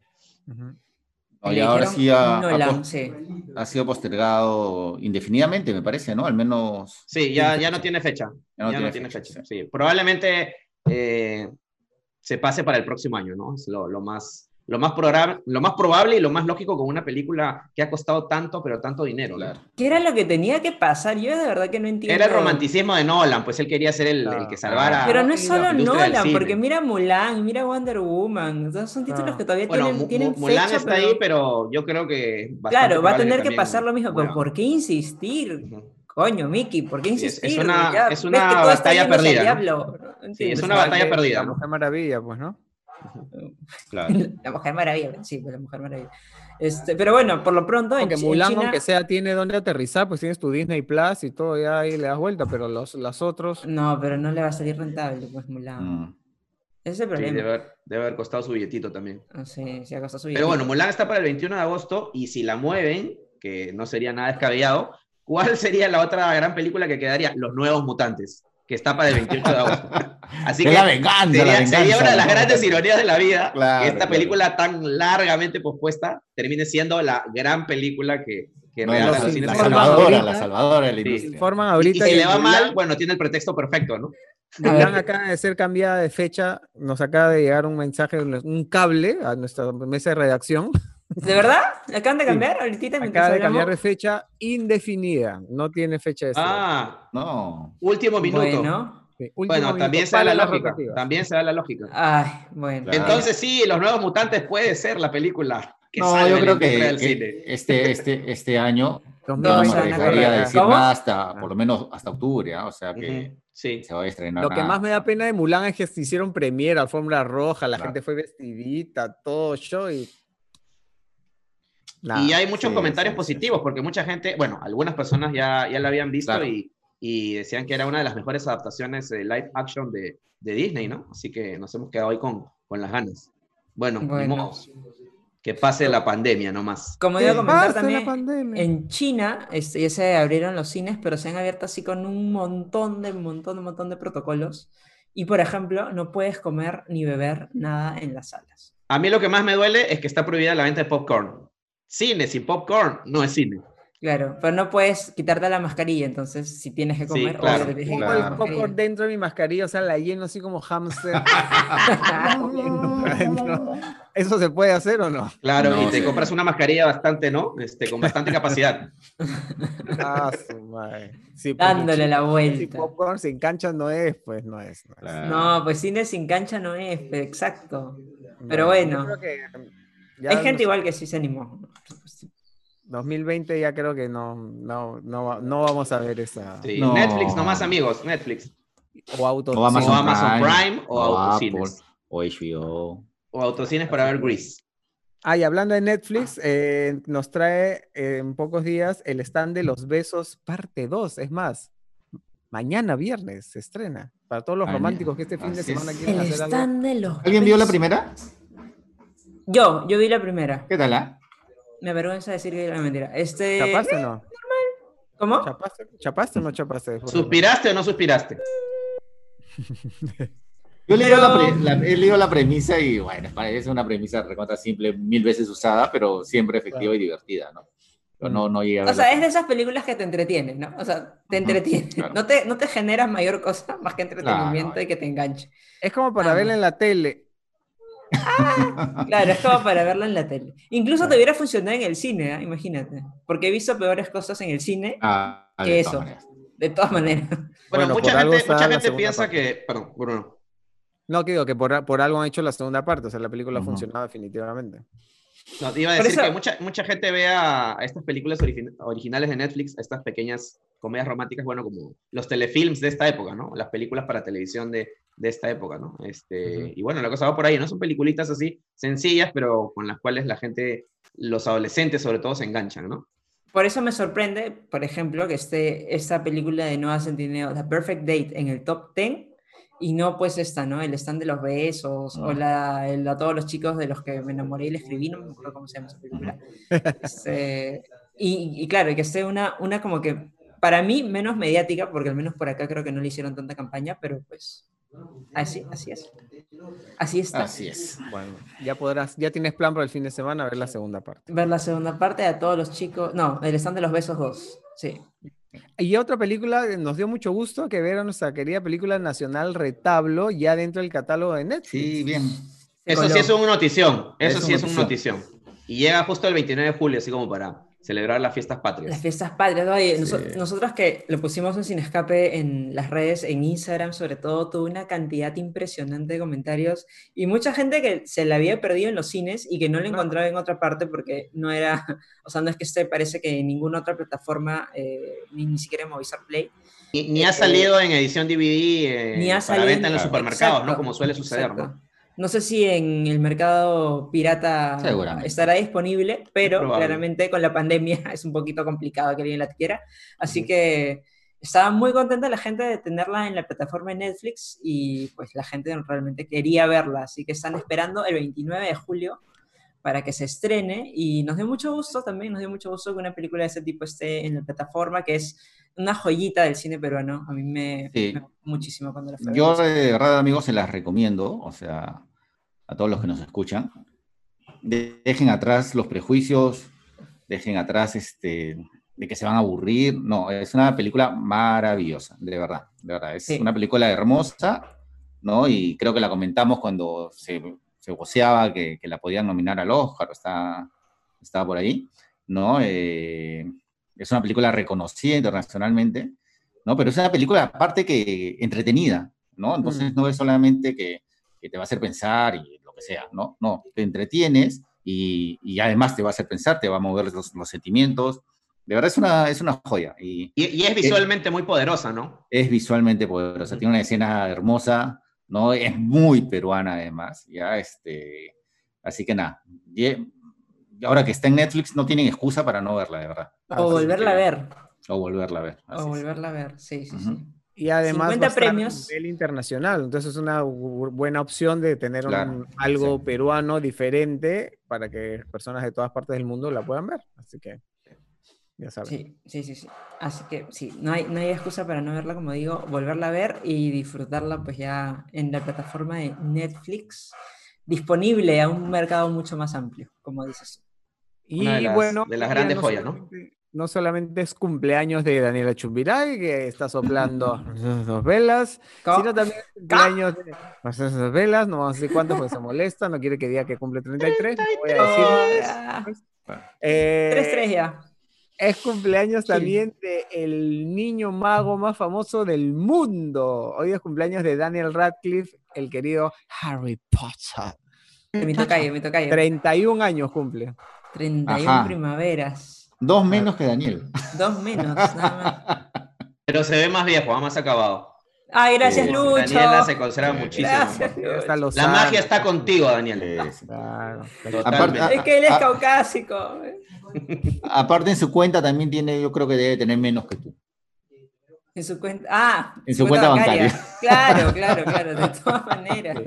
Y ahora sí ha, sido postergado indefinidamente, me parece, ¿no? Al menos. Sí, ya, ya no tiene fecha. Ya no, tiene, fecha. Sí. Probablemente eh, se pase para el próximo año, ¿no? Es lo, lo más lo más, lo más probable y lo más lógico con una película que ha costado tanto, pero tanto dinero. Claro. ¿Qué era lo que tenía que pasar? Yo de verdad que no entiendo. Era el romanticismo de Nolan, pues él quería ser el, el que salvara. Pero no es solo Nolan, porque mira Mulan, mira Wonder Woman. son títulos que todavía tienen, tienen Mulan está ahí, pero yo creo que. Claro, va a tener que, pasar lo mismo, pero ¿por qué insistir? Coño, Mickey, ¿por qué insistir? Es, una, es una batalla perdida. Sí, es una batalla perdida. La Mujer Maravilla, pues, ¿no? La Mujer Maravilla, sí, la Mujer Maravilla. Este, pero bueno, por lo pronto. Aunque Mulan, aunque sea, tiene donde aterrizar, pues tienes tu Disney Plus y todo, ya ahí le das vuelta, pero los, los otros. No, pero no le va a salir rentable, pues Mulan. Mm. Ese es el problema. debe, haber, costado su billetito también. Ah, sí, sí ha costado su billetito. Pero bueno, Mulan está para el 21 de agosto y si la mueven, que no sería nada descabellado, ¿cuál sería la otra gran película que quedaría? Los Nuevos Mutantes que está para el 28 de agosto. Así que la venganza, sería, la venganza, sería una de las grandes ironías de la vida que esta película tan largamente pospuesta termine siendo la gran película que, que no, los cines. La salvadora, la salvadora de la industria. Forman ahorita y, si le va mal, bueno, tiene el pretexto perfecto, ¿no? Mulan acaba de ser cambiada de fecha, nos acaba de llegar un mensaje, un cable a nuestra mesa de redacción ¿De verdad? ¿Acaban de cambiar? Ahorita Acaba de cambiar de fecha indefinida. No tiene fecha de Ah, no. Último minuto. Bueno, también se da la lógica. También se da la lógica. Ay, bueno. Entonces sí, Los Nuevos Mutantes puede ser la película que no, yo creo que, este, este, este año no me dejaría decir nada hasta, por lo menos hasta octubre, ¿ah? o sea que sí. se va a estrenar. Lo que más me da pena de Mulan es que se hicieron premier, alfombra roja, la gente fue vestidita, todo show y y hay muchos comentarios positivos, porque mucha gente, bueno, algunas personas ya, ya la habían visto y, y, decían que era una de las mejores adaptaciones de live action de, de Disney, ¿no? Así que nos hemos quedado hoy con, con las ganas. Bueno, bueno. que pase la pandemia nomás. Como iba a comentar también, en China este, ya se abrieron los cines, pero se han abierto así con un montón de, montón de, montón de protocolos. Y, por ejemplo, no puedes comer ni beber nada en las salas. A mí lo que más me duele es que está prohibida la venta de popcorn. Cine sin popcorn no es cine. Claro, pero no puedes quitarte la mascarilla, entonces si tienes que comer, claro, te tienes el popcorn dentro de mi mascarilla, o sea, la lleno así como hamster. ¿Eso se puede hacer o no? Claro, y te compras una mascarilla bastante, ¿no? Este, con bastante capacidad. ah, su madre. Dándole la vuelta. Si popcorn sin cancha no es, pues no es. No, pues cine sin cancha no es, exacto. Pero bueno. Creo que hay gente igual que sí se animó. 2020 ya creo que no, no, no, no vamos a ver esa. Netflix nomás, amigos, Netflix. O, Auto o Amazon, Prime, o, Autocines. o HBO. O Autocines para ver Grease. Ah, y hablando de Netflix, eh, nos trae en pocos días el stand de Los Besos, parte 2. Es más, mañana viernes se estrena. Para todos los románticos que este fin de semana quieren el hacer stand De los ¿Alguien vio la primera? Yo, yo vi la primera. ¿Qué tal, ah? Me avergüenza decir que era mentira. Este... ¿Capaz o no? Normal. ¿Cómo? ¿Chapaste, o no chapaste? ¿Suspiraste o no suspiraste? Yo le la, he leído la premisa y bueno, parece una premisa recontra simple, mil veces usada, pero siempre efectiva y divertida, ¿no? no, no llega o sea, es de esas películas que te entretienen, ¿no? O sea, te entretiene. No, te, no te generas mayor cosa más que entretenimiento y que te enganche. Es como para ah. verla en la tele. Ah, claro, es como para verla en la tele. Incluso te hubiera funcionado en el cine, ¿eh? imagínate. Porque he visto peores cosas en el cine ah, que eso. De todas maneras. Bueno, mucha gente, mucha gente piensa que. Perdón, Bruno. No, que digo que por, por, algo han hecho la segunda parte, o sea, la película ha funcionado definitivamente. No, te iba a decir que mucha, mucha gente ve a, estas películas originales de Netflix, estas pequeñas comedias románticas, bueno, como los telefilms de esta época, ¿no? Las películas para televisión de, de esta época, ¿no? Este, Y bueno, la cosa va por ahí, ¿no? Son peliculitas así, sencillas, pero con las cuales la gente, los adolescentes sobre todo, se enganchan, ¿no? Por eso me sorprende, por ejemplo, que esté esta película de Noah Centineo, The Perfect Date, en el top 10 y no pues esta, ¿no? El stand de los besos o la, el, a todos los chicos de los que me enamoré y le escribí, no me acuerdo cómo se llama esa película. Este, y, y, claro, que esté una, una como que para mí menos mediática, porque al menos por acá creo que no le hicieron tanta campaña, pero pues así, así es. Así está. Así es. Bueno, ya podrás, ya tienes plan para el fin de semana ver la segunda parte. Ver la segunda parte a todos los chicos, no, el stand de los besos 2, sí. Y otra película, nos dio mucho gusto que ver a nuestra querida película nacional Retablo ya dentro del catálogo de Netflix. Sí, bien. Eso sí es una notición, eso sí es una notición. Y llega justo el 29 de julio, así como para celebrar las fiestas patrias. Las fiestas patrias. nosotros que lo pusimos en Sin Escape en las redes, en Instagram sobre todo, tuvo una cantidad impresionante de comentarios y mucha gente que se la había perdido en los cines y que no la encontraba en otra parte porque no era, o sea, no es que esté, parece que en ninguna otra plataforma, eh, ni, ni siquiera en Movistar Play. Ni, ha eh, salido en edición DVD ni ha salido, venta en los supermercados, ¿no? Como suele suceder, ¿no? No sé si en el mercado pirata estará disponible, pero claramente con la pandemia es un poquito complicado que alguien la adquiera. Así que estaba muy contenta la gente de tenerla en la plataforma de Netflix y pues la gente realmente quería verla. Así que están esperando el 29 de julio para que se estrene y nos dio mucho gusto también, nos dio mucho gusto que una película de ese tipo esté en la plataforma, que es una joyita del cine peruano. A mí me, muchísimo cuando la fui Yo de verdad, amigos, se las recomiendo, o sea, a todos los que nos escuchan. dejen atrás los prejuicios, dejen atrás este, de que se van a aburrir. No, es una película maravillosa, de verdad, de verdad. Es una película hermosa, ¿no? Y creo que la comentamos cuando se, se voceaba que, que, la podían nominar al Oscar, está, estaba por ahí, ¿no? Eh, es una película reconocida internacionalmente, ¿no? Pero es una película aparte que entretenida, ¿no? Entonces mm. no es solamente que, que, te va a hacer pensar y lo que sea, ¿no? No, te entretienes y, y además te va a hacer pensar, te va a mover los, los sentimientos. De verdad es una, es una joya. Y, y, es visualmente muy poderosa, ¿no? Es visualmente poderosa, tiene una escena hermosa, ¿no? Es muy peruana además, ya, este... Así que nada, ahora que está en Netflix no tienen excusa para no verla, de verdad. O volverla a ver. O volverla a ver. O volverla a ver, sí, sí, sí. Y además 50 premios. a nivel internacional, entonces es una buena opción de tener algo peruano diferente para que personas de todas partes del mundo la puedan ver. Así que ya saben. Sí, sí, sí, sí. Así que sí, no hay, no hay excusa para no verla, como digo, volverla a ver y disfrutarla pues ya en la plataforma de Netflix, disponible a un mercado mucho más amplio, como dices. Y bueno, de las grandes joyas, ¿no? No solamente es cumpleaños de Daniela Chumbiray, que está soplando dos velas, sino también es cumpleaños de dos velas, no vamos a decir cuánto porque se molesta, no quiere que diga que cumple 33, voy a decir. Eh, tres, tres ya. Es cumpleaños también de el niño mago más famoso del mundo. Hoy es cumpleaños de Daniel Radcliffe, el querido Harry Potter. Me toca me toca 31 años cumple. 31 primaveras. Dos menos que Daniel. Dos menos, nada más. Pero se ve más viejo, más acabado. Ay, gracias, Lucho. Daniela se conserva muchísimo. la magia está contigo, Daniel. es que él es caucásico. Aparte, en su cuenta también tiene, yo creo que debe tener menos que tú. En su cuenta. Ah, en su, cuenta, bancaria. Claro, claro, claro, de todas maneras.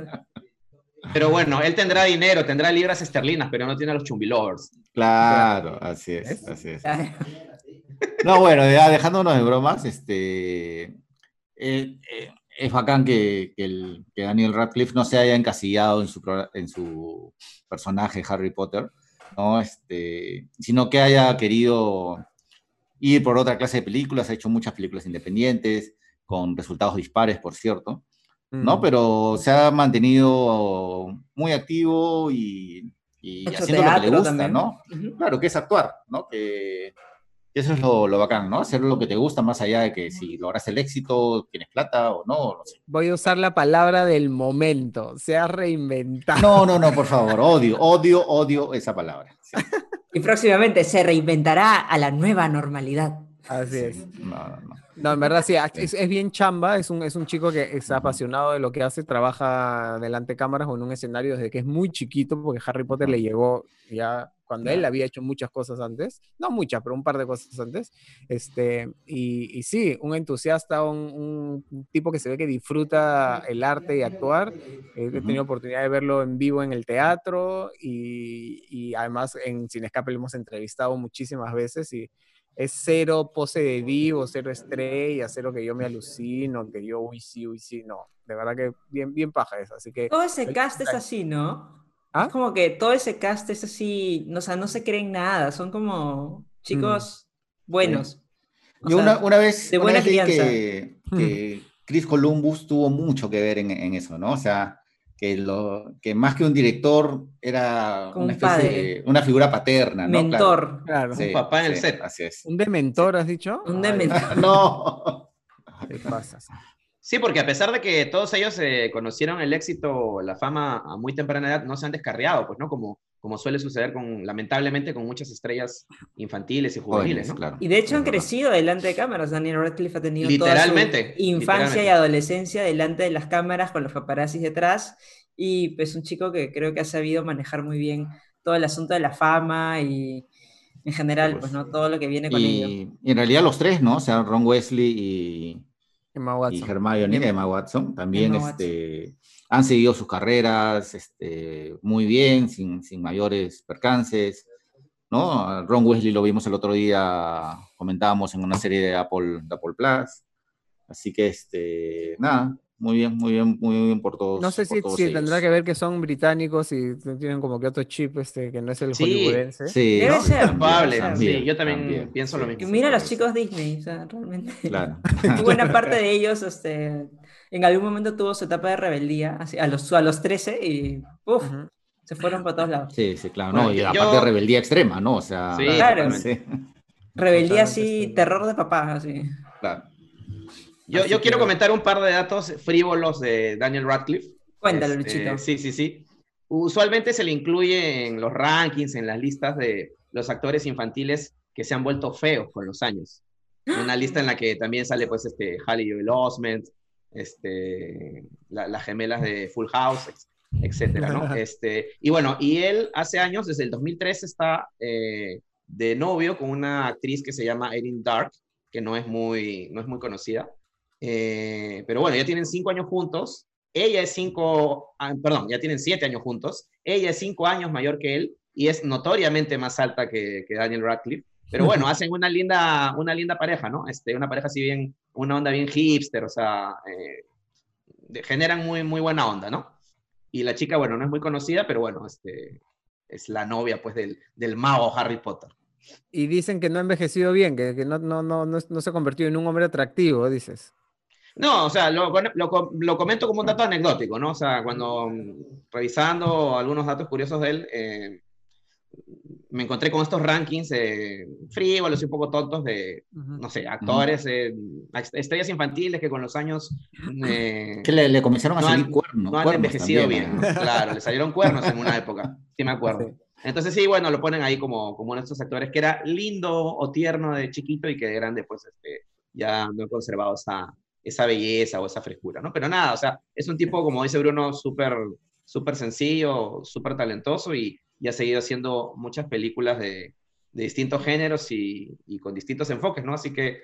Pero bueno, él tendrá dinero, tendrá libras esterlinas, pero no tiene a los chumbilovers. Claro, así es, así es. No, bueno, ya dejándonos de bromas, este, eh, eh, es bacán que, Daniel Radcliffe no se haya encasillado en su, en su personaje Harry Potter, ¿no? Este, sino que haya querido ir por otra clase de películas, ha hecho muchas películas independientes, con resultados dispares, por cierto, ¿no? Mm. Pero se ha mantenido muy activo y, haciendo lo que le gusta, ¿no? Claro, que es actuar, ¿no? Que, eso es lo, lo, bacán, ¿no? Hacer lo que te gusta más allá de que si logras el éxito, tienes plata o no, no sé. Voy a usar la palabra del momento, se ha reinventado. No, no, no, por favor, odio, odio, odio esa palabra. Y próximamente se reinventará a la nueva normalidad. Así es. No, no, no. No, en verdad sí, es, bien chamba, es un, es un chico que es apasionado de lo que hace, trabaja delante de cámaras o en un escenario desde que es muy chiquito, porque Harry Potter le llegó ya cuando él había hecho muchas cosas antes, no muchas, pero un par de cosas antes, este, y, y sí, un entusiasta, un, tipo que se ve que disfruta el arte y actuar, he tenido oportunidad de verlo en vivo en el teatro y, y además en Sin Escape lo hemos entrevistado muchísimas veces y es cero pose de vivo, cero estrella, cero que yo me alucino, que yo, uy, sí, uy, sí, no. De verdad que bien, bien paja eso, así que... Todo ese cast es así, ¿no? ¿Ah? Es como que todo ese cast es así, o sea, no se creen nada, son como chicos mm. buenos. Yo una, una, vez, de buena que, que, Chris Columbus tuvo mucho que ver en, en eso, ¿no? O sea, que, lo, que más que un director era una, especie una figura paterna, ¿no? Mentor. Claro, un papá en el set. Así es. ¿Un dementor, has dicho? Un dementor. no. ¿Qué pasa? Sí, porque a pesar de que todos ellos eh, conocieron el éxito, la fama a muy temprana edad, no se han descarriado, pues, ¿no? Como, como suele suceder con, lamentablemente, con muchas estrellas infantiles y juveniles, ¿no? Claro. Y de hecho han crecido delante de cámaras. Daniel Radcliffe ha tenido literalmente, toda su infancia y adolescencia delante de las cámaras con los paparazzis detrás. Y pues un chico que creo que ha sabido manejar muy bien todo el asunto de la fama y en general, pues, pues ¿no? Todo lo que viene con ello. Y en realidad los tres, ¿no? O sea, Ron Wesley y Emma Watson. y Hermione, Emma, Emma Watson, también este, han seguido sus carreras este, muy bien, sin, sin, mayores percances. ¿no? Ron Wesley lo vimos el otro día, comentábamos en una serie de Apple, de Apple Plus. Así que, este, nada, muy bien, muy bien, muy bien por todos. No sé si, si tendrá que ver que son británicos y tienen como que otro chip este, que no es el sí, hollywoodense. Sí, debe ser. sí, yo también, pienso lo mismo. mira a los chicos Disney, o sea, realmente. Claro. buena parte de ellos, este, en algún momento tuvo su etapa de rebeldía, así, a los, a los 13 y uf, se fueron para todos lados. Sí, sí, claro, no, y aparte de rebeldía extrema, ¿no? O sea, claro. Rebeldía así, terror de papá, así. Claro. Yo, yo quiero comentar un par de datos frívolos de Daniel Radcliffe. Cuéntalo, este, Luchito. Sí, sí, sí. Usualmente se le incluye en los rankings, en las listas de los actores infantiles que se han vuelto feos con los años. Una lista en la que también sale, pues, este, Halle Joel Osment, este, las gemelas de Full House, etcétera, ¿no? Este, y bueno, y él hace años, desde el 2003, está eh, de novio con una actriz que se llama Erin Dark, que no es muy, no es muy conocida. Eh, pero bueno, ya tienen cinco años juntos. Ella es cinco, ah, perdón, ya tienen siete años juntos. Ella es cinco años mayor que él y es notoriamente más alta que, que Daniel Radcliffe. Pero bueno, hacen una linda, una linda pareja, ¿no? Este, una pareja así bien, una onda bien hipster, o sea, eh, generan muy, muy buena onda, ¿no? Y la chica, bueno, no es muy conocida, pero bueno, este, es la novia, pues, del, del mago Harry Potter. Y dicen que no ha envejecido bien, que, que no, no, no, no, se ha convertido en un hombre atractivo, dices. No, o sea, lo, lo, comento como un dato anecdótico, ¿no? O sea, cuando mm, revisando algunos datos curiosos de él, eh, me encontré con estos rankings eh, frívolos y un poco tontos de, no sé, actores, eh, estrellas infantiles que con los años... Eh, que le, comenzaron a salir cuernos. No han envejecido bien, claro, le salieron cuernos en una época, sí me acuerdo. Entonces sí, bueno, lo ponen ahí como, como uno de estos actores que era lindo o tierno de chiquito y que de grande pues este, ya no han conservado esa, esa belleza o esa frescura, ¿no? Pero nada, o sea, es un tipo, como dice Bruno, súper súper sencillo, súper talentoso y, y, ha seguido haciendo muchas películas de, de distintos géneros y, y, con distintos enfoques, ¿no? Así que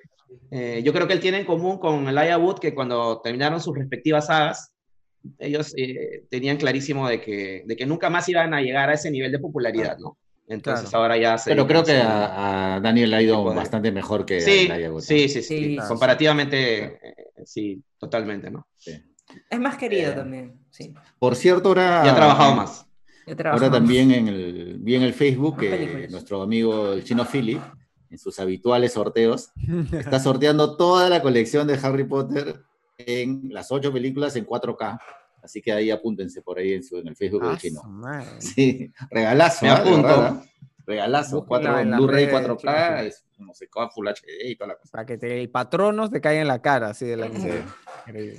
eh, yo creo que él tiene en común con Elijah Wood que cuando terminaron sus respectivas sagas, ellos eh, tenían clarísimo de que, de que nunca más iban a llegar a ese nivel de popularidad, ¿no? Entonces ahora ya se... Pero creo que a, Daniel ha ido bastante mejor que sí, a Sí, sí, sí. Comparativamente, eh, sí, totalmente, ¿no? Es más querido eh, también, sí. Por cierto, ahora... Ya ha trabajado más. Ahora también en el, vi en el Facebook que nuestro amigo el chino Philip, en sus habituales sorteos, está sorteando toda la colección de Harry Potter en las ocho películas en 4K. Así que ahí apúntense por ahí en, su, en el Facebook del ah, chino. Sí, regalazo. Me apunto. regalazo. Cuatro, en Blu-ray 4K, es como se coja Full HD y toda la cosa. Para que te, el patronos te caiga en la cara, así de la Sí,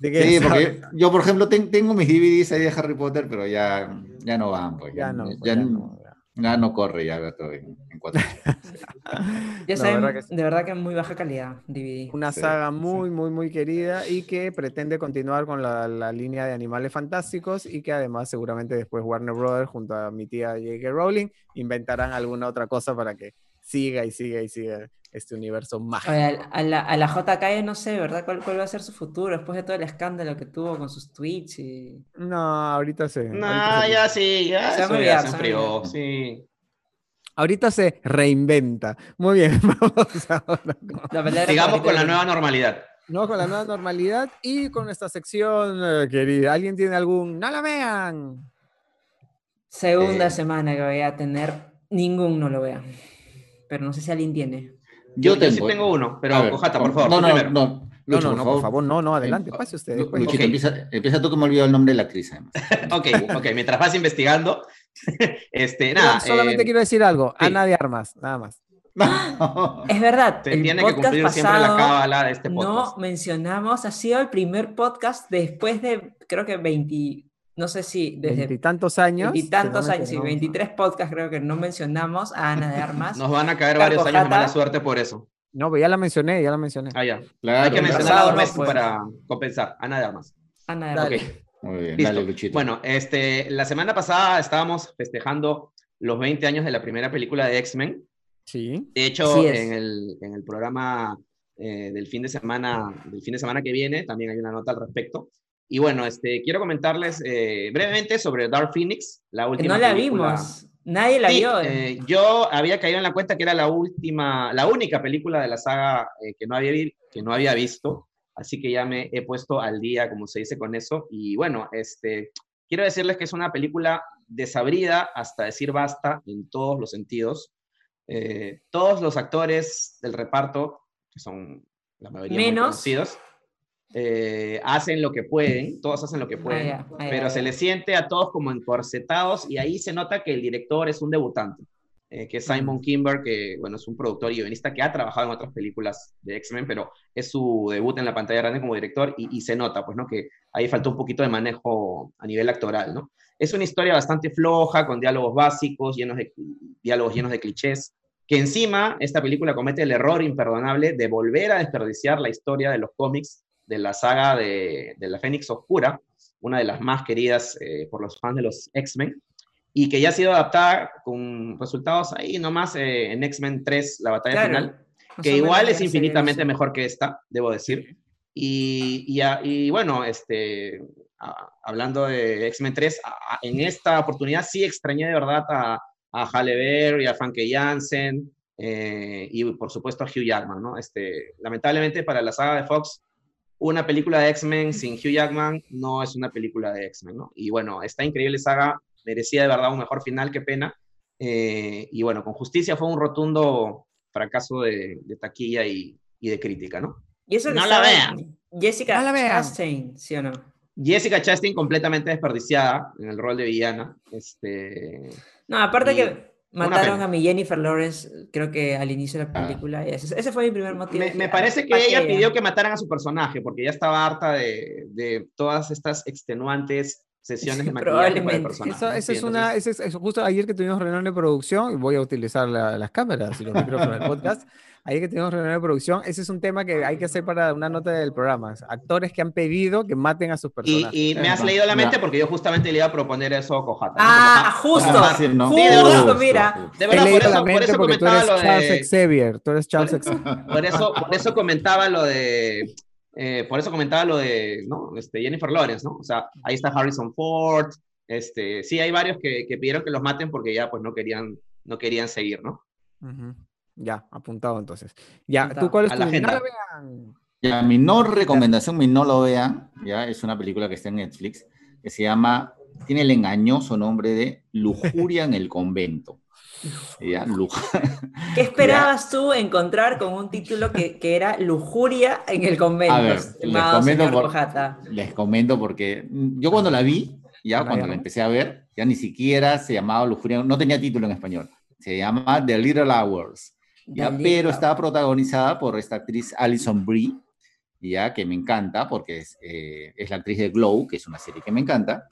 porque yo, por ejemplo, tengo mis DVDs ahí de Harry Potter, pero ya, ya no van, pues. Ya, no, ya, no, ya no corre ya en, en cuatro. ya saben, de verdad que es muy baja calidad DVD. Una saga muy, muy, muy querida y que pretende continuar con la, la, línea de animales fantásticos y que además seguramente después Warner Brothers junto a mi tía J.K. Rowling inventarán alguna otra cosa para que siga y siga y siga este universo mágico. A, la, a la JK no sé, ¿verdad? ¿Cuál, ¿Cuál, va a ser su futuro después de todo el escándalo que tuvo con sus tweets? Y... No, ahorita se. No, ya sí, ya se, eso ya se enfrió, sí. Ahorita se reinventa. Muy bien, vamos ahora. Sigamos con la nueva normalidad. No, con la nueva normalidad y con esta sección, eh, querida. ¿Alguien tiene algún? ¡No la vean! Segunda eh. semana que voy a tener, ningún no lo vean. Pero no sé si alguien tiene. Yo, tengo, sí tengo uno, pero Cojata, por favor. No, no, no, no. no, no, por favor, no, no, adelante, pase usted. Luchito, empieza, empieza, tú que me olvidado el nombre de la actriz, además. ok, ok, mientras vas investigando, este, nada. solamente eh, quiero decir algo, Ana de Armas, nada más. es verdad. el tiene que cumplir siempre la cábala de este podcast. No mencionamos, ha sido el primer podcast después de, creo que 20, no sé si desde... Veintitantos años. Veintitantos años, sí, 23 podcasts creo que no mencionamos a Ana de Armas. Nos van a caer varios años de mala suerte por eso. No, pero ya la mencioné, ya la mencioné. Ah, ya. Hay que mencionar dos meses para compensar. Ana de Armas. Ana de Armas. Muy bien, dale, Luchito. Bueno, este, la semana pasada estábamos festejando los 20 años de la primera película de X-Men. Sí. De hecho, en el, en el programa eh, del fin de semana, del fin de semana que viene, también hay una nota al respecto. Y bueno, este, quiero comentarles eh, brevemente sobre Dark Phoenix, la última. no la vimos. Nadie la vio. Eh, yo había caído en la cuenta que era la última, la única película de la saga eh, que, no había, que no había visto. Así que ya me he puesto al día, como se dice, con eso. Y bueno, este, quiero decirles que es una película desabrida hasta decir basta en todos los sentidos. todos los actores del reparto, que son la mayoría Menos. conocidos, eh, hacen lo que pueden, todos hacen lo que pueden, pero se les siente a todos como encorsetados y ahí se nota que el director es un debutante, eh, que es Simon Kimber, que bueno, es un productor y guionista que ha trabajado en otras películas de X-Men, pero es su debut en la pantalla grande como director y, se nota, pues, ¿no? Que ahí faltó un poquito de manejo a nivel actoral, ¿no? Es una historia bastante floja, con diálogos básicos, llenos de, diálogos llenos de clichés, que encima esta película comete el error imperdonable de volver a desperdiciar la historia de los cómics de la saga de, la Fénix Oscura, una de las más queridas eh, por los fans de los X-Men, y que ya ha sido adaptada con resultados ahí nomás eh, en X-Men 3, la batalla final, que igual es infinitamente mejor que esta, debo decir. Y, y, bueno, este, hablando de X-Men 3, en esta oportunidad sí extrañé de verdad a, a Halle Berry, a Frank Janssen, eh, y por supuesto a Hugh Jackman, ¿no? Este, lamentablemente para la saga de Fox una película de X-Men sin Hugh Jackman no es una película de X-Men, ¿no? Y bueno, esta increíble saga merecía de verdad un mejor final, qué pena. Eh, y bueno, con justicia fue un rotundo fracaso de, taquilla y, de crítica, ¿no? Y eso no la vean. Jessica Chastain, ¿sí o no? Jessica Chastain completamente desperdiciada en el rol de villana. Este, no, aparte que Mataron a mi Jennifer Lawrence, creo que al inicio de la ah. película. Ese, fue mi primer motivo. Me, parece que ella pidió que mataran a su personaje, porque ya estaba harta de, de todas estas extenuantes sesiones de maquillaje para el personaje. Eso, es una, eso es, justo ayer que tuvimos reunión de producción, voy a utilizar las cámaras y los micrófonos del podcast. Ahí que tenemos reunión de producción, ese es un tema que hay que hacer para una nota del programa. Actores que han pedido que maten a sus personajes. Y, me has leído la mente porque yo justamente le iba a proponer eso a Cojata. Ah, justo. ¿no? Sí, de verdad, mira. De verdad, por eso, por eso comentaba lo de... Charles Xavier, tú eres Charles Xavier. Por eso, por eso comentaba lo de... Eh, por eso comentaba lo de ¿no? este, Jennifer Lawrence, ¿no? O sea, ahí está Harrison Ford, este, sí hay varios que, pidieron que los maten porque ya pues no querían, no querían seguir, ¿no? Ya, apuntado entonces. Ya, ¿tú cuál es tu agenda? Ya, mi no recomendación, mi no lo vean, ya, es una película que está en Netflix, que se llama, tiene el engañoso nombre de Lujuria en el convento. Ya, ¿Qué esperabas tú encontrar con un título que, que, era Lujuria en el convento? A ver, les comento, les comento porque yo cuando la vi, ya cuando la empecé a ver, ya ni siquiera se llamaba Lujuria, no tenía título en español, se llama The Little Hours, ya, pero estaba protagonizada por esta actriz Alison Brie, ya que me encanta porque es, eh, es la actriz de Glow, que es una serie que me encanta,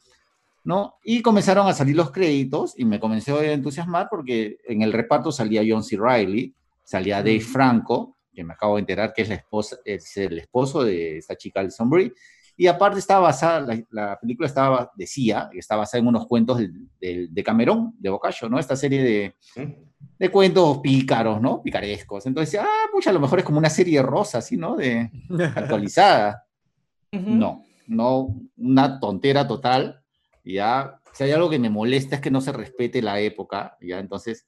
¿no? Y comenzaron a salir los créditos y me comencé a entusiasmar porque en el reparto salía John C. Reilly, salía Dave Franco, que me acabo de enterar que es, la esposa, es el esposo de esta chica Alison Brie, y aparte estaba basada, la, película estaba, decía, estaba basada en unos cuentos de, de, Camerón, de Boccaccio, ¿no? Esta serie de, de cuentos pícaros, ¿no? Picarescos. Entonces, ah, pucha, a lo mejor es como una serie rosa, así, ¿no? De, actualizada. No, no, una tontera total. Ya, si hay algo que me molesta es que no se respete la época, ya, entonces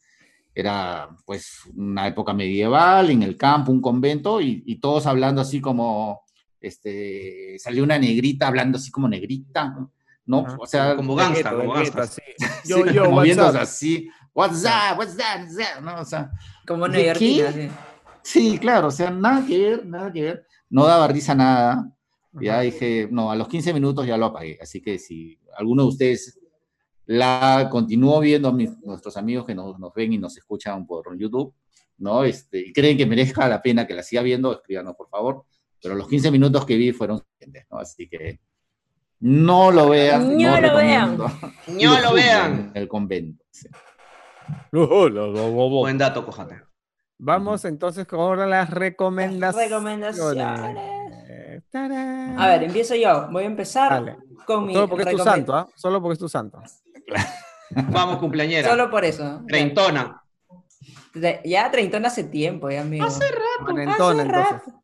era pues una época medieval, en el campo, un convento, y, y todos hablando así como este, salió una negrita hablando así como negrita, ¿no? o sea, como gangsta, como gangsta. Yo, yo, moviéndose así, what's that, what's that, ¿no? O sea, como negrita, sí. Sí, claro, o sea, nada que ver, nada que ver. No daba risa nada. Ya dije, no, a los 15 minutos ya lo apagué. Así que si alguno de ustedes la continuó viendo, a nuestros amigos que nos, nos, ven y nos escuchan por YouTube, ¿no? Este, y creen que merezca la pena que la siga viendo, escríbanos, por favor pero los 15 minutos que vi fueron ¿no? Así que no lo vean. No, lo vean. No lo vean. El convento. Buen dato, cojate. Vamos entonces con las recomendaciones. recomendaciones. A ver, empiezo yo. Voy a empezar con mi. Solo porque es tu santo, ¿ah? Solo porque es tu santo. Vamos, cumpleañera. Solo por eso. Treintona. Ya treintona hace tiempo, ya amigo. Hace rato. hace rato.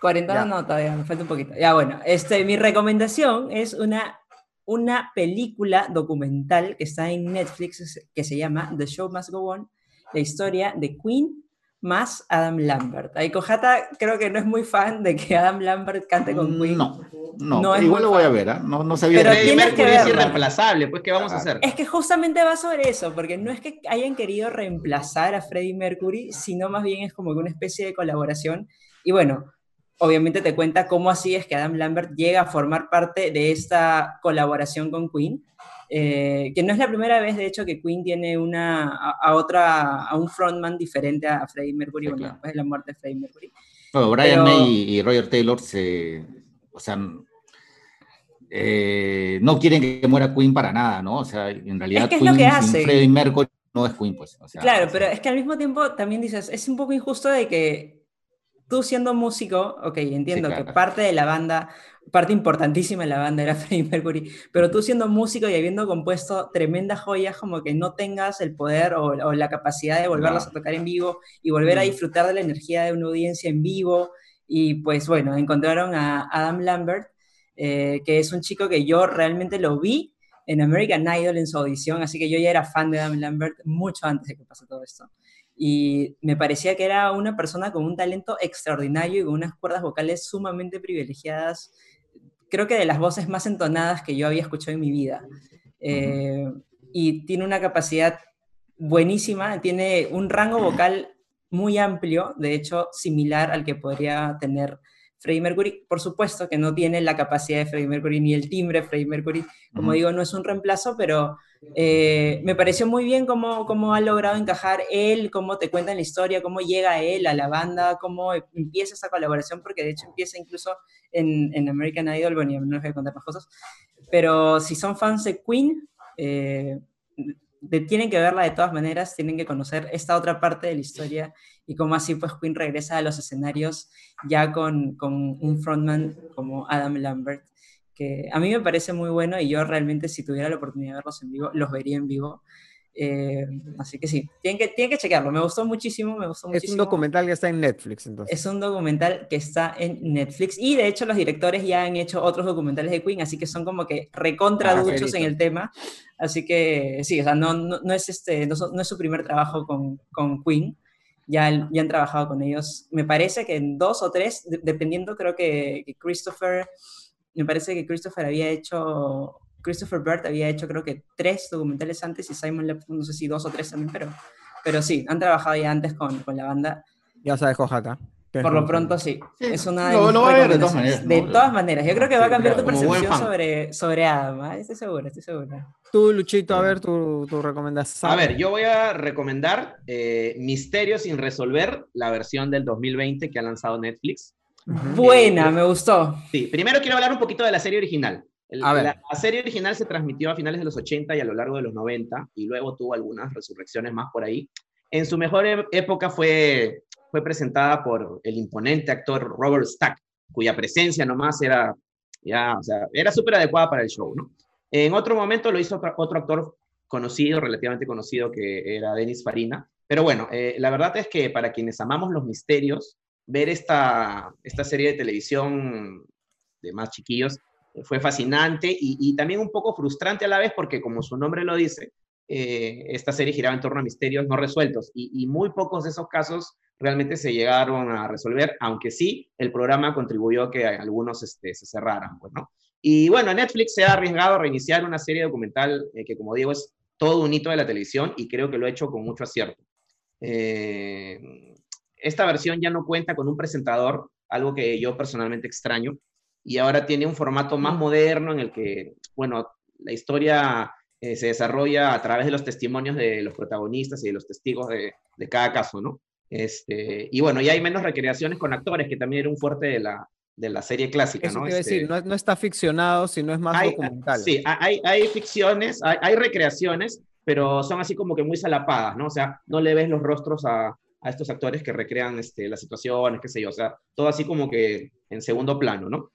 40 no, todavía me falta un poquito. Ya bueno, este, mi recomendación es una, una película documental que está en Netflix que se llama The Show Must Go On, la historia de Queen más Adam Lambert. Ahí Cojata creo que no es muy fan de que Adam Lambert cante con Queen. No, no, igual lo voy a ver, ¿eh? no, no sabía. Pero tienes que es irreemplazable, pues ¿qué vamos a hacer? Es que justamente va sobre eso, porque no es que hayan querido reemplazar a Freddie Mercury, sino más bien es como que una especie de colaboración. Y bueno, obviamente te cuenta cómo así es que Adam Lambert llega a formar parte de esta colaboración con Queen, eh, que no es la primera vez, de hecho, que Queen tiene una, a, otra, a un frontman diferente a Freddie Mercury, después de la muerte de Freddie Mercury. Bueno, Brian May y Roger Taylor se, o sea, eh, no quieren que muera Queen para nada, ¿no? O sea, en realidad es lo que sin Freddie Mercury no es Queen, pues. claro, pero es que al mismo tiempo también dices, es un poco injusto de que tú siendo músico, ok, entiendo que parte de la banda, parte importantísima de la banda era Freddie Mercury, pero tú siendo músico y habiendo compuesto tremendas joyas, como que no tengas el poder o, la capacidad de volverlas a tocar en vivo y volver a mm. disfrutar de la energía de una audiencia en vivo. Y pues bueno, encontraron a Adam Lambert, eh, que es un chico que yo realmente lo vi en American Idol en su audición, así que yo ya era fan de Adam Lambert mucho antes de que pasara todo esto y me parecía que era una persona con un talento extraordinario y con unas cuerdas vocales sumamente privilegiadas, creo que de las voces más entonadas que yo había escuchado en mi vida. Eh, y tiene una capacidad buenísima, tiene un rango vocal muy amplio, de hecho similar al que podría tener Freddie Mercury, por supuesto que no tiene la capacidad de Freddie Mercury ni el timbre de Freddie Mercury, como digo, no es un reemplazo, pero eh, me pareció muy bien cómo, cómo ha logrado encajar él, cómo te cuentan la historia, cómo llega él a la banda, cómo empieza esa colaboración, porque de hecho empieza incluso en, en American Idol, bueno, no les voy a contar más cosas, pero si son fans de Queen, eh, tienen que verla de todas maneras, tienen que conocer esta otra parte de la historia y cómo así pues Queen regresa a los escenarios ya con, con un frontman como Adam Lambert, que a mí me parece muy bueno y yo realmente si tuviera la oportunidad de verlos en vivo, los vería en vivo. Eh, así que sí, tienen que, tienen que chequearlo. Me gustó muchísimo, me gustó muchísimo. Es un documental que está en Netflix, entonces. Es un documental que está en Netflix. Y de hecho, los directores ya han hecho otros documentales de Queen, así que son como que recontra ah, en el tema. Así que sí, o sea, no, no, es, este, no, es su primer trabajo con, con Queen. Ya, ya, han trabajado con ellos. Me parece que en dos o tres, dependiendo, creo que, Christopher, me parece que Christopher había hecho Christopher Bird había hecho creo que tres documentales antes y Simon Lep, no sé si dos o tres también, pero, pero sí, han trabajado ya antes con, con la banda. Ya sabes, Oaxaca. Por lo pronto sí. Es una de, no, va a de todas maneras. De todas maneras. Yo creo que va a cambiar tu percepción sobre, sobre Adam. ¿eh? Estoy seguro, estoy seguro. Tú, Luchito, a ver tu, tu recomendación. A ver, yo voy a recomendar eh, Misterio sin resolver, la versión del 2020 que ha lanzado Netflix. Buena, eh, me gustó. Sí, primero quiero hablar un poquito de la serie original. La, serie original se transmitió a finales de los 80 y a lo largo de los 90 y luego tuvo algunas resurrecciones más por ahí. En su mejor e, época fue, fue presentada por el imponente actor Robert Stack, cuya presencia nomás era, ya, o sea, era súper adecuada para el show, ¿no? En otro momento lo hizo otro actor conocido, relativamente conocido, que era Denis Farina. Pero bueno, eh, la verdad es que para quienes amamos los misterios, ver esta, esta serie de televisión de más chiquillos fue fascinante y, también un poco frustrante a la vez porque, como su nombre lo dice, eh, esta serie giraba en torno a misterios no resueltos y, muy pocos de esos casos realmente se llegaron a resolver, aunque sí, el programa contribuyó a que algunos este, se cerraran. Pues, Y bueno, Netflix se ha arriesgado a reiniciar una serie documental eh, que, como digo, es todo un hito de la televisión y creo que lo ha hecho con mucho acierto. Eh, esta versión ya no cuenta con un presentador, algo que yo personalmente extraño, y ahora tiene un formato más moderno en el que, bueno, la historia eh, se desarrolla a través de los testimonios de los protagonistas y de los testigos de, de cada caso, ¿no? Este, y bueno, ya hay menos recreaciones con actores, que también era un fuerte de la, de la serie clásica, Eso ¿no? Quiero decir, este no, está ficcionado, sino es más documental. Sí, hay, hay ficciones, hay, hay, recreaciones, pero son así como que muy salapadas, ¿no? O sea, no le ves los rostros a, a estos actores que recrean este, las situaciones, qué sé yo, o sea, todo así como que en segundo plano, ¿no?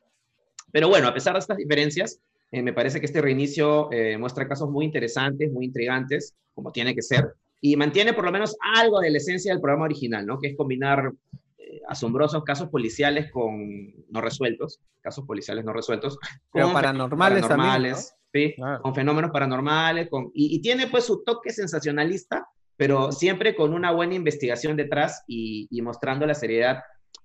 Pero bueno, a pesar de estas diferencias, eh, me parece que este reinicio eh, muestra casos muy interesantes, muy intrigantes, como tiene que ser, y mantiene por lo menos algo de la esencia del programa original, ¿no? Que es combinar eh, asombrosos casos policiales con no resueltos, casos policiales no resueltos, Pero paranormales, paranormales ¿sí? con fenómenos paranormales, con, y, y, tiene pues su toque sensacionalista, pero siempre con una buena investigación detrás y, y mostrando la seriedad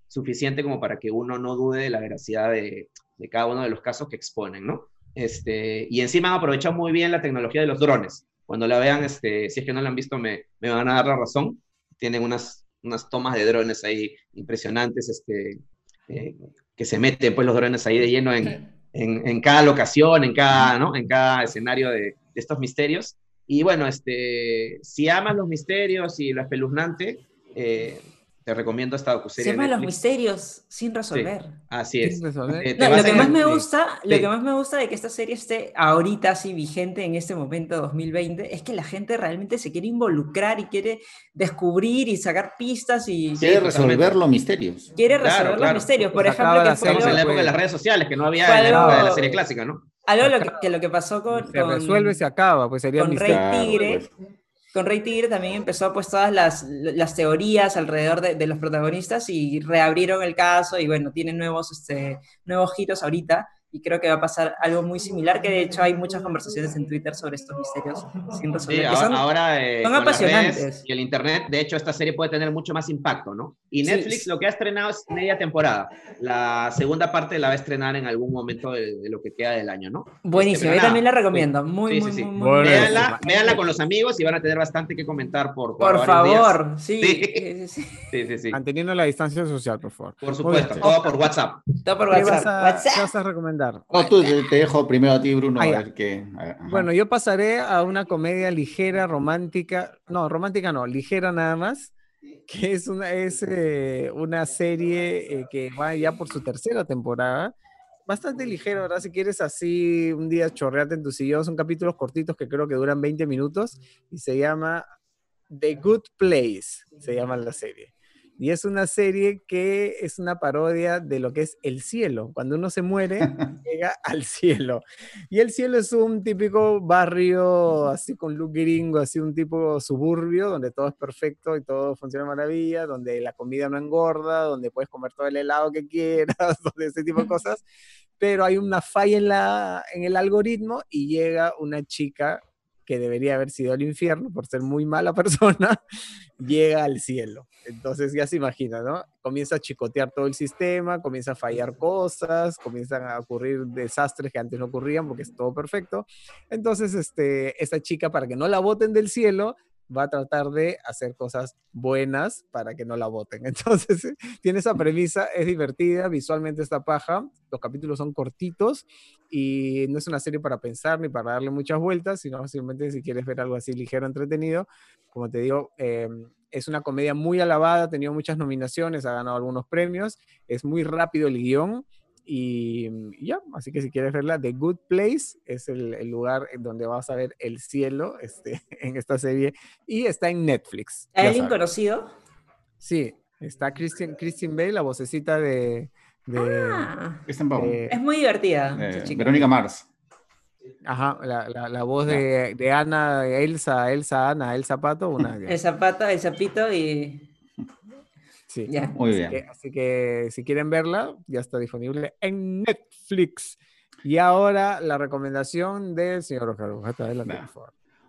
suficiente como para que uno no dude de la veracidad de, de cada uno de los casos que exponen, ¿no? Este, y encima han aprovechado muy bien la tecnología de los drones. Cuando la vean, este, si es que no la han visto, me, me van a dar la razón. Tienen unas, unas tomas de drones ahí impresionantes, este, eh, que se meten pues los drones ahí de lleno en, en, en, cada locación, en cada, ¿no? en cada escenario de, de, estos misterios. Y bueno, este, si amas los misterios y lo espeluznante, eh, te recomiendo esta docuserie. Se llama Los misterios sin resolver. así es. Eh, lo que más me gusta, lo que más me gusta de que esta serie esté ahorita así vigente en este momento 2020 es que la gente realmente se quiere involucrar y quiere descubrir y sacar pistas y quiere resolver los misterios. Quiere resolver los misterios, por ejemplo, que fue en la época de las redes sociales que no había en la época de la serie clásica, ¿no? Algo lo que, lo que pasó con se resuelve y se acaba, pues sería con Rey Tigre. Pues con Rey Tigre también empezó pues todas las, las teorías alrededor de, de, los protagonistas y reabrieron el caso y bueno, tienen nuevos, este, nuevos giros ahorita y creo que va a pasar algo muy similar, que de hecho hay muchas conversaciones en Twitter sobre estos misterios sin resolver. Sí, son, ahora eh, son apasionantes. Y el Internet, de hecho, esta serie puede tener mucho más impacto, ¿no? Y Netflix sí. lo que ha estrenado es media temporada. La segunda parte la va a estrenar en algún momento de, de lo que queda del año, ¿no? Buenísimo, este, yo también la recomiendo. Muy, muy, muy, muy, muy véanla, véanla, con los amigos y van a tener bastante que comentar por Por, por favor, sí. Sí. sí. sí, Manteniendo la distancia social, por favor. Por supuesto, todo por WhatsApp. Todo por WhatsApp. ¿Qué vas a, WhatsApp. ¿qué vas a recomendar? No, tú te dejo primero a ti, Bruno, a ver qué. Bueno, yo pasaré a una comedia ligera, romántica, no, romántica no, ligera nada más, que es una, es, eh, una serie eh, que va ya por su tercera temporada. Bastante ligera, ¿verdad? Si quieres así un día chorrearte en tu sillón, son capítulos cortitos que creo que duran 20 minutos y se llama The Good Place, se llama la serie. Y es una serie que es una parodia de lo que es el cielo. Cuando uno se muere, llega al cielo. Y el cielo es un típico barrio así con look gringo, así un tipo suburbio, donde todo es perfecto y todo funciona maravilla, donde la comida no engorda, donde puedes comer todo el helado que quieras, donde ese tipo de cosas. Pero hay una falla en, la, en el algoritmo y llega una chica que debería haber sido al infierno por ser muy mala persona, llega al cielo. Entonces ya se imagina, ¿no? Comienza a chicotear todo el sistema, comienza a fallar cosas, comienzan a ocurrir desastres que antes no ocurrían porque es todo perfecto. Entonces, este, esta chica, para que no la voten del cielo, va a tratar de hacer cosas buenas para que no la voten. Entonces, tiene esa premisa, es divertida, visualmente está paja, los capítulos son cortitos y no es una serie para pensar ni para darle muchas vueltas, sino simplemente si quieres ver algo así ligero, entretenido, como te digo, em, es una comedia muy alabada, ha tenido muchas nominaciones, ha ganado algunos premios, es muy rápido el guion y, ya, así que si quieres verla, The Good Place es el, el, lugar donde vas a ver el cielo este, en esta serie y está en Netflix. ¿Hay alguien conocido? Sí, está Christian, Christian Bale, la vocecita de... de, ah, es muy divertida. Verónica Mars. Ajá, la, la, la voz de, de, Ana, Elsa, Elsa, Ana, El Zapato, una. El Zapato, el Zapito y Sí, muy bien. así que si quieren verla, ya está disponible en Netflix. Y ahora la recomendación del señor Oscar Bujata. Adelante,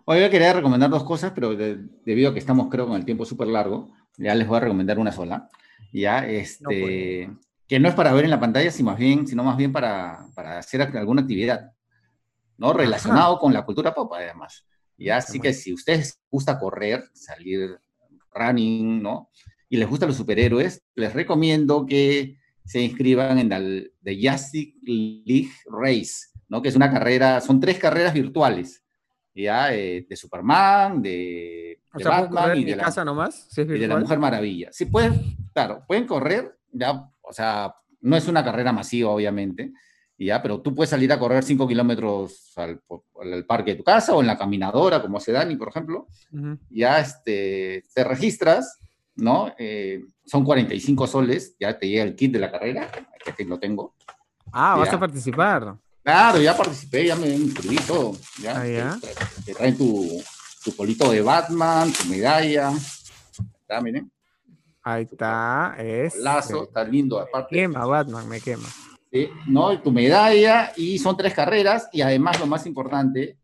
Hoy quería recomendar dos cosas, pero debido a que estamos, creo, con el tiempo súper largo, ya les voy a recomendar una sola. Ya, este, que no es para ver en la pantalla, sino más bien, sino más bien para, para hacer alguna actividad, ¿no? Relacionado con la cultura pop, además. Ya, así que si ustedes gusta correr, salir running, ¿no? Y les gustan los superhéroes, les recomiendo que se inscriban en el The Justice League Race, ¿no? que es una carrera, son tres carreras virtuales, ¿ya? Eh, de Superman, de, Batman y de, la, casa nomás, y de la Mujer Maravilla. Sí, pueden, claro, pueden correr, ya, o sea, no es una carrera masiva, obviamente, ya, pero tú puedes salir a correr 5 kilómetros al, parque de tu casa o en la caminadora, como hace Dani, por ejemplo, ya este, te registras ¿no? Eh, son 45 soles, ya te llega el kit de la carrera, que lo tengo. Ah, vas a participar. Claro, ya participé, ya me inscribí todo. Ya, ah, Te, traen tu, tu polito de Batman, tu medalla. Está, miren. Ahí está, es. Lazo, está lindo aparte. Me quema, Batman, me quema. Sí, ¿no? Tu medalla y son tres carreras y además lo más importante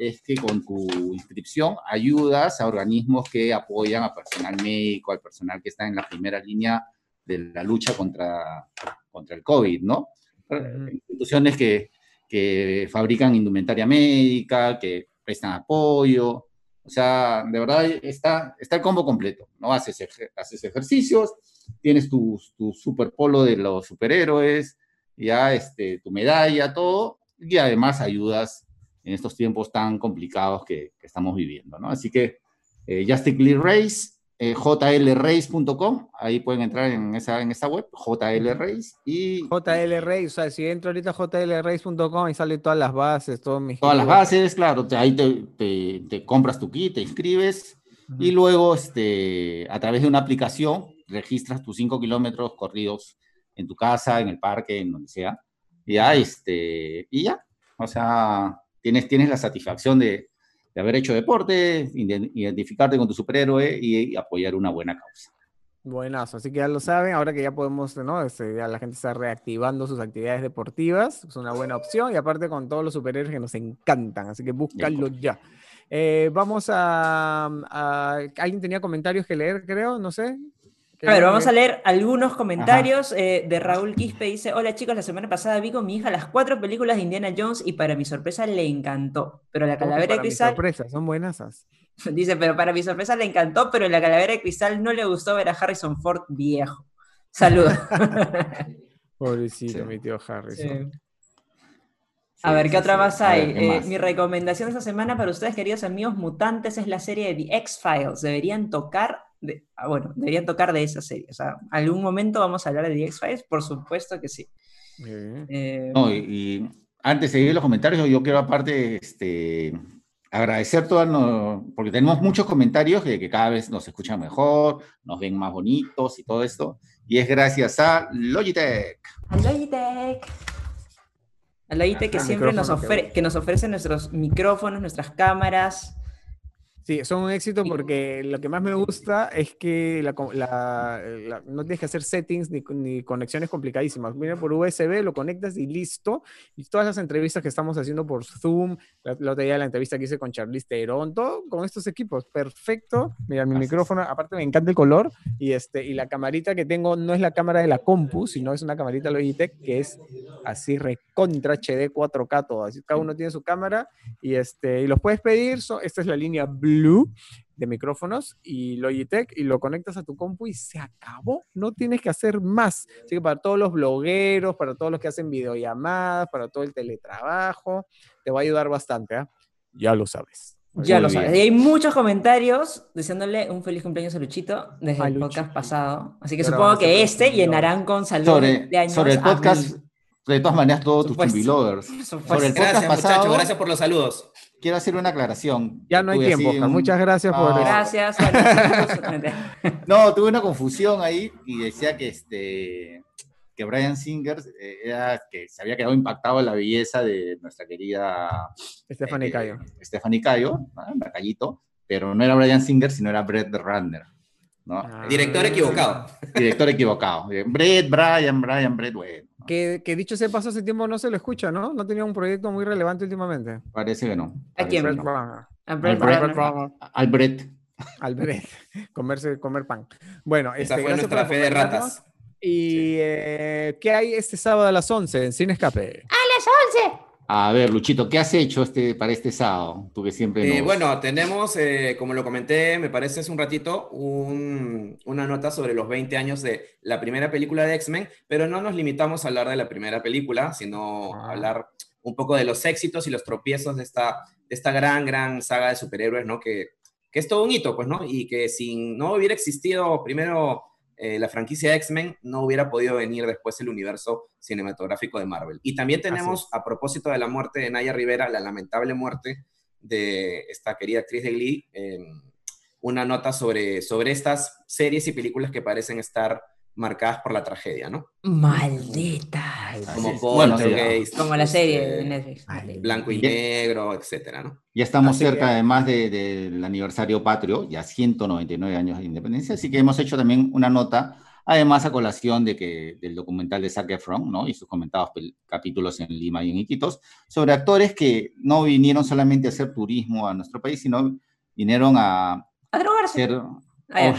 es que con tu inscripción ayudas a organismos que apoyan a personal médico, al personal que está en la primera línea de la lucha contra, contra el COVID, ¿no? Instituciones que, que fabrican indumentaria médica, que prestan apoyo, o sea, de verdad está, está el combo completo, ¿no? Haces, haces ejercicios, tienes tu, tu super polo de los superhéroes, ya este, tu medalla, todo, y además ayudas en estos tiempos tan complicados que, estamos viviendo, ¿no? Así que eh, Clear Race, eh, jlrace.com, ahí pueden entrar en esa, en esa web, jlrace y... JLRace, o sea, si entro ahorita a jlrace.com y salen todas las bases, todos mis... Todas las bases, claro, ahí te, te, compras tu kit, te inscribes y luego este, a través de una aplicación registras tus 5 kilómetros corridos en tu casa, en el parque, en donde sea, y ya, este, y ya, o sea, tienes, tienes la satisfacción de, haber hecho deporte, identificarte con tu superhéroe y, apoyar una buena causa. Buenazo, así que ya lo saben, ahora que ya podemos, ¿no? Este, ya la gente está reactivando sus actividades deportivas, es una buena opción y aparte con todos los superhéroes que nos encantan, así que búscalo ya. Eh, vamos a, a, ¿Alguien tenía comentarios que leer, creo? No sé. A ver, vamos a leer algunos comentarios eh, de Raúl Quispe. Dice, hola chicos, la semana pasada vi con mi hija las cuatro películas de Indiana Jones y para mi sorpresa le encantó. Pero la calavera de cristal... sorpresa, son buenas. Dice, pero para mi sorpresa le encantó, pero la calavera de cristal no le gustó ver a Harrison Ford viejo. Saludos. Pobrecito, mi tío Harrison. a ver, ¿qué otra más hay? Eh, mi recomendación esta semana para ustedes, queridos amigos mutantes, es la serie de The X-Files. Deberían tocar Ah, bueno, deberían tocar de esa serie. O sea, algún momento vamos a hablar de The X-Files, por supuesto que sí. Eh, no, y, antes de seguir los comentarios, yo quiero aparte este, agradecer todo, porque tenemos muchos comentarios de que cada vez nos escuchan mejor, nos ven más bonitos y todo esto. Y es gracias a Logitech. A Logitech. A Logitech que siempre nos, que nos ofrece nuestros micrófonos, nuestras cámaras, Sí, son un éxito porque lo que más me gusta es que no tienes que hacer settings ni, conexiones complicadísimas. Viene por USB, lo conectas y listo. Y todas las entrevistas que estamos haciendo por Zoom, la, otra día la entrevista que hice con Charlize Theron, todo con estos equipos, perfecto. Mira, mi micrófono, aparte me encanta el color y, este, y la camarita que tengo no es la cámara de la compu, sino es una camarita Logitech que es así recontra HD 4K todo. Así, cada uno tiene su cámara y, este, y los puedes pedir. esta es la línea Blue de micrófonos y Logitech y lo conectas a tu compu y se acabó. No tienes que hacer más. Así que para todos los blogueros, para todos los que hacen videollamadas, para todo el teletrabajo, te va a ayudar bastante. ¿ah? Ya lo sabes. Ya lo sabes. Y hay muchos comentarios deseándole un feliz cumpleaños a Luchito desde el podcast pasado. Así que supongo que este llenarán con saludos de años. Sobre el podcast, de todas maneras, todos tus lovers. Sobre el podcast gracias, muchachos. Gracias por los saludos quiero hacer una aclaración. Ya no hay tiempo, muchas gracias por... Gracias. no, tuve una confusión ahí y decía que este que Brian Singer eh, era, que se había quedado impactado en la belleza de nuestra querida Stephanie eh, Cayo. Stephanie Cayo, ¿no? pero no era Brian Singer, sino era Brett Runner. ¿no? Ah. Director equivocado. Director equivocado. Brett, Brian, Brian, Brett, bueno. Que, que, dicho sea paso, hace tiempo no se lo escucha, ¿no? No tenía un proyecto muy relevante últimamente. Parece que no. ¿A quién? Albrecht. Albrecht. Comerse, comer pan. Bueno, esa este, fue nuestra fe de ratas. ¿Y eh, qué hay este sábado a las 11 en Cine Escape? ¡A las 11! A ver, Luchito, ¿qué has hecho este, para este sábado? Tú que siempre eh, Bueno, tenemos, eh, como lo comenté, me parece hace un ratito, una nota sobre los 20 años de la primera película de X-Men, pero no nos limitamos a hablar de la primera película, sino a ah. hablar un poco de los éxitos y los tropiezos de esta, de esta gran, gran saga de superhéroes, ¿no? Que, que es todo un hito, pues, ¿no? Y que si no hubiera existido primero eh, la franquicia X-Men, no hubiera podido venir después el universo cinematográfico de Marvel. Y también tenemos, a propósito de la muerte de Naya Rivera, la lamentable muerte de esta querida actriz de Glee, una nota sobre, sobre estas series y películas que parecen estar marcadas por la tragedia, ¿no? Maldita. Como bueno, como la serie de Netflix. Blanco y negro, etcétera, ¿no? Ya estamos cerca, además del aniversario patrio, ya 199 años de independencia, así que hemos hecho también una nota, además a colación de que, del documental de Zac Efron, ¿no? Y sus comentados capítulos en Lima y en Iquitos, sobre actores que no vinieron solamente a hacer turismo a nuestro país, sino vinieron a... A drogarse. Ah,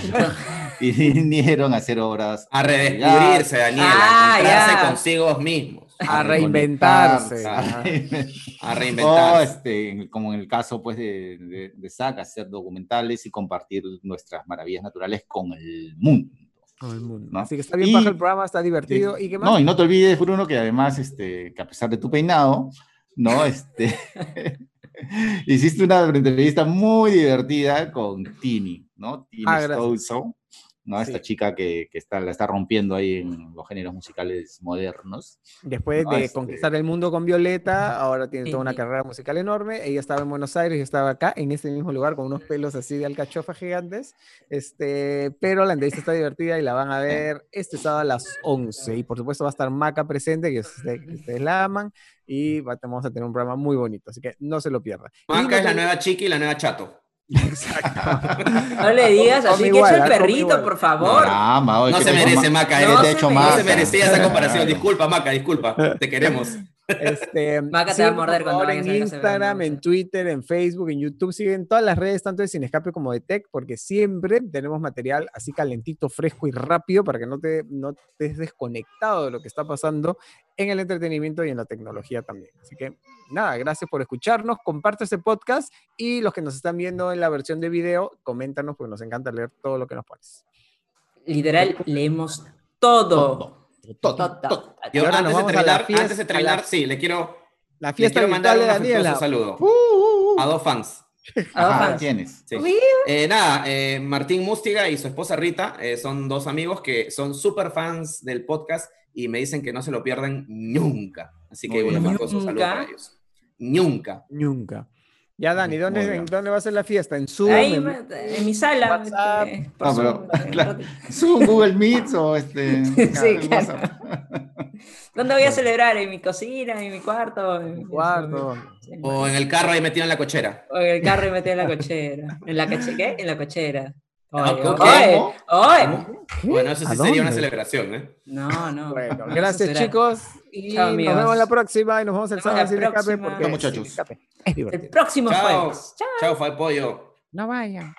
vinieron a hacer obras. A redescubrirse, Daniel, a ah, encontrarse consigo mismos. A, reinventarse. A, reinventarse. Este, como en el caso pues, de, de, de hacer documentales y compartir nuestras maravillas naturales con el mundo. Con el mundo. Así que está bien bajo el programa, está divertido. ¿Y qué más? No, y no te olvides, Bruno, que además, este, que a pesar de tu peinado, ¿no? Este, hiciste una entrevista muy divertida con Tini. ¿No? Tini ah, ¿no? Esta chica que, que, está, la está rompiendo ahí en los géneros musicales modernos. Después de este conquistar el mundo con Violeta, ahora tiene toda una carrera musical enorme. Ella estaba en Buenos Aires y estaba acá, en este mismo lugar, con unos pelos así de alcachofa gigantes. Este, pero la entrevista está divertida y la van a ver este sábado a las 11. Y por supuesto va a estar Maca presente, que ustedes, la aman. Y vamos a tener un programa muy bonito, así que no se lo pierdan. Maca es la nueva Chiqui y la nueva Chato. Exacto. No le digas así que es el perrito, por favor. No, se merece, Maca. No, se, no se merecía esa comparación. Disculpa, Maca, disculpa. Te queremos. Este, Maca te va a morder cuando En Instagram, en Twitter, en Facebook, en YouTube, siguen todas las redes, tanto de Sin Escape como de Tech, porque siempre tenemos material así calentito, fresco y rápido para que no te, no te estés desconectado de lo que está pasando en el entretenimiento y en la tecnología también. Así que nada, gracias por escucharnos, comparte este podcast y los que nos están viendo en la versión de video, coméntanos porque nos encanta leer todo lo que nos pones. Literal, leemos todo. Todo, todo, Yo, antes, de terminar, antes de terminar, sí, le quiero, la fiesta le quiero mandar un Daniela. saludo uh, uh, uh. a dos fans. ¿A dos. Sí. Eh, nada, eh, Martín Mústiga y su esposa Rita eh, son dos amigos que son súper fans del podcast y me dicen que no se lo pierden nunca. Así que bueno, un saludo para ellos. Nunca. Nunca. Ya, Dani, ¿dónde, ¿dónde va a ser la fiesta? ¿En Zoom? Ahí, en, mi sala. WhatsApp, este, no, pero, claro, ¿Zoom, Google Meet o este? sí, claro. ¿Dónde voy a celebrar? ¿En mi cocina? ¿En mi cuarto? En mi cuarto. O en el carro ahí metido en la cochera. O en el carro ahí metido en la cochera. ¿En la cochera? ¿Qué? En la cochera. Oye, oye, oye. Bueno, eso sí sería una celebración, ¿eh? No, no. Bueno, gracias chicos. Y nos vemos la próxima y nos vemos el sábado en Escape porque muchachos. El próximo Chao. jueves. Chao, Chao, Pollo. No vayan.